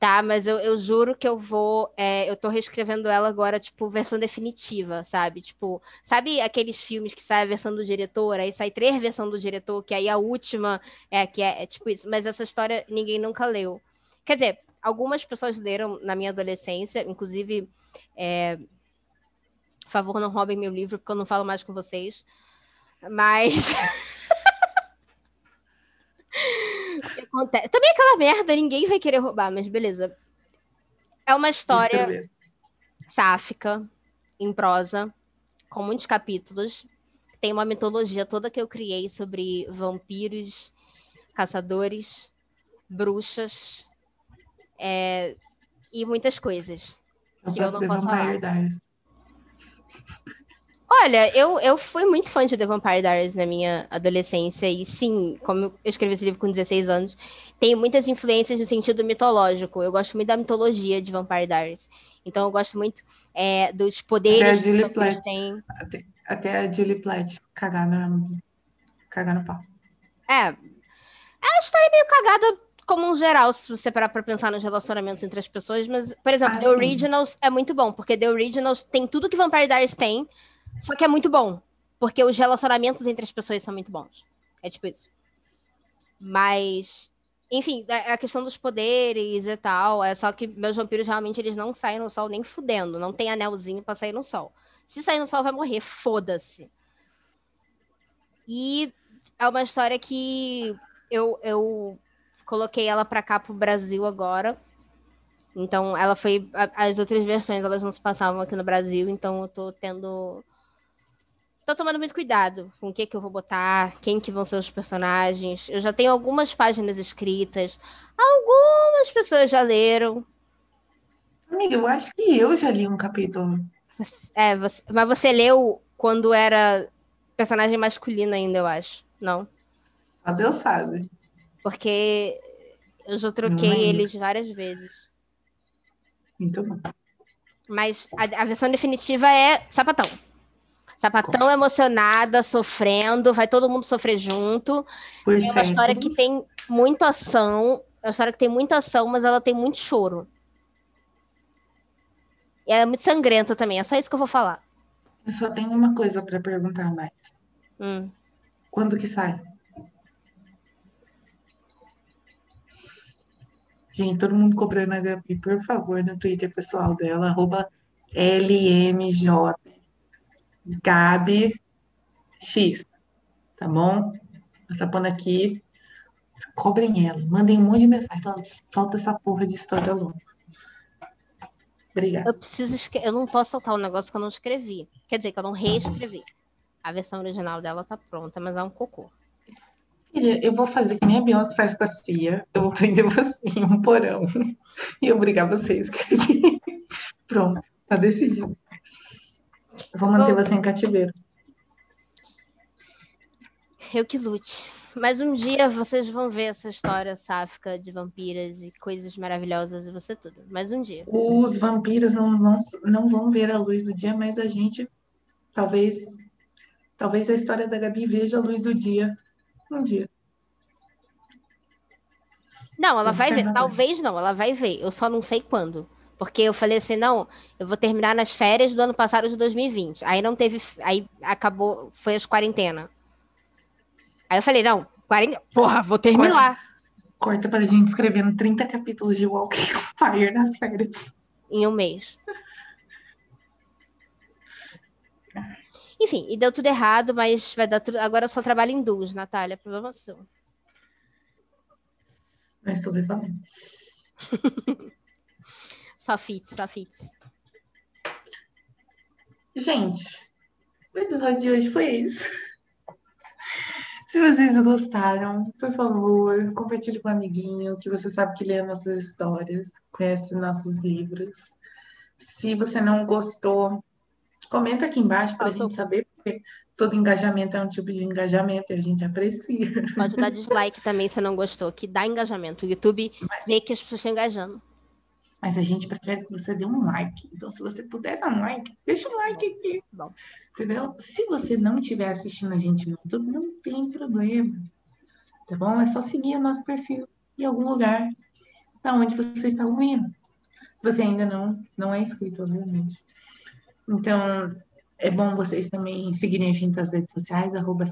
tá? Mas eu, eu juro que eu vou. É, eu tô reescrevendo ela agora, tipo, versão definitiva, sabe? Tipo, sabe aqueles filmes que sai a versão do diretor, aí sai três versões do diretor, que aí a última é que é, é tipo isso. Mas essa história ninguém nunca leu. Quer dizer, algumas pessoas leram na minha adolescência, inclusive, é, por favor, não roubem meu livro, porque eu não falo mais com vocês. Mas. Também é aquela merda, ninguém vai querer roubar, mas beleza. É uma história sáfica, em prosa, com muitos capítulos. Tem uma mitologia toda que eu criei sobre vampiros, caçadores, bruxas é, e muitas coisas. Que eu não posso falar. Olha, eu, eu fui muito fã de The Vampire Diaries na minha adolescência, e sim, como eu escrevi esse livro com 16 anos, tem muitas influências no sentido mitológico. Eu gosto muito da mitologia de Vampire Diaries. Então eu gosto muito é, dos poderes até a que Platt, têm. Até, até, a Julie Platt cagar no, cagar no pau. É. É uma história meio cagada como um geral, se você parar pra pensar nos relacionamentos entre as pessoas, mas, por exemplo, ah, The sim. Originals é muito bom, porque The Originals tem tudo que Vampire Diaries tem, só que é muito bom. Porque os relacionamentos entre as pessoas são muito bons. É tipo isso. Mas, enfim, a questão dos poderes e tal, é só que meus vampiros realmente eles não saem no sol nem fudendo. Não tem anelzinho pra sair no sol. Se sair no sol, vai morrer. Foda-se. E é uma história que eu, eu coloquei ela pra cá pro Brasil agora. Então, ela foi. As outras versões elas não se passavam aqui no Brasil, então eu tô tendo tô tomando muito cuidado com o que que eu vou botar, quem que vão ser os personagens. Eu já tenho algumas páginas escritas. Algumas pessoas já leram. Amiga, eu acho que eu já li um capítulo. É, você, mas você leu quando era personagem masculino ainda, eu acho. Não? Só Deus sabe. Porque eu já troquei eles várias vezes. Muito bom. Mas a, a versão definitiva é sapatão. Sapatão emocionada, sofrendo, vai todo mundo sofrer junto. É uma história que tem muita ação, é uma história que tem muita ação, mas ela tem muito choro. E ela é muito sangrenta também, é só isso que eu vou falar. Eu só tenho uma coisa para perguntar mais. Hum. Quando que sai? Gente, todo mundo cobrando a Gabi, por favor, no Twitter pessoal dela, arroba LMJ Gabi X, tá bom? Ela tá pondo aqui. Cobrem ela, mandem um monte de mensagem, falando, solta essa porra de história longa. Obrigada. Eu preciso escrever, eu não posso soltar um negócio que eu não escrevi. Quer dizer, que eu não reescrevi. A versão original dela tá pronta, mas é um cocô. Filha, eu vou fazer que nem a Beyoncé faz com a Cia. Eu vou prender você em um porão e obrigar você a escrever. Pronto, tá decidido. Eu vou manter Bom, você em cativeiro. Eu que lute. Mas um dia vocês vão ver essa história sáfica de vampiras e coisas maravilhosas e você tudo. Mas um dia. Os vampiros não vão, não vão ver a luz do dia, mas a gente talvez talvez a história da Gabi veja a luz do dia um dia. Não, ela vai ver. Talvez não, ela vai ver. Eu só não sei quando. Porque eu falei assim, não, eu vou terminar nas férias do ano passado de 2020. Aí não teve. Aí acabou, foi as quarentena. Aí eu falei, não, quarentena. Porra, vou terminar. Corta, corta pra gente escrevendo 30 capítulos de Walking Fire nas férias. Em um mês. Enfim, e deu tudo errado, mas vai dar tudo. Agora eu só trabalho em duas, Natália, problema seu. Mas estou reclamando. Só fits. Gente, o episódio de hoje foi isso. Se vocês gostaram, por favor, compartilhe com um amiguinho que você sabe que lê nossas histórias, conhece nossos livros. Se você não gostou, comenta aqui embaixo para a gente saber, porque todo engajamento é um tipo de engajamento e a gente aprecia. Pode dar dislike também se não gostou, que dá engajamento. O YouTube vê que as pessoas estão engajando. Mas a gente prefere que você dê um like. Então, se você puder dar um like, deixa um like aqui. Bom. Entendeu? Se você não estiver assistindo a gente no YouTube, não tem problema. Tá bom? É só seguir o nosso perfil em algum lugar da onde você está ouvindo. Você ainda não, não é inscrito, obviamente. Então, é bom vocês também seguirem a gente nas redes sociais, arroba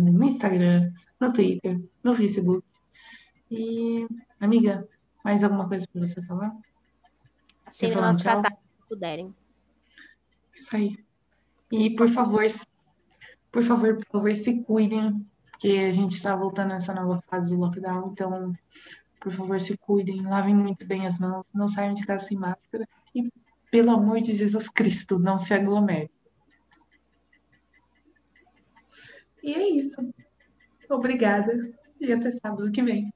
no Instagram, no Twitter, no Facebook. E, amiga, Mais alguma coisa para você falar? Assinem Quer o falar um nosso catálogo se puderem. Isso aí. E por favor, por favor, por favor, se cuidem, porque a gente está voltando nessa nova fase do lockdown, então, por favor, se cuidem, lavem muito bem as mãos, não saiam de casa sem máscara e, pelo amor de Jesus Cristo, não se aglomerem. E é isso. Obrigada e até sábado que vem.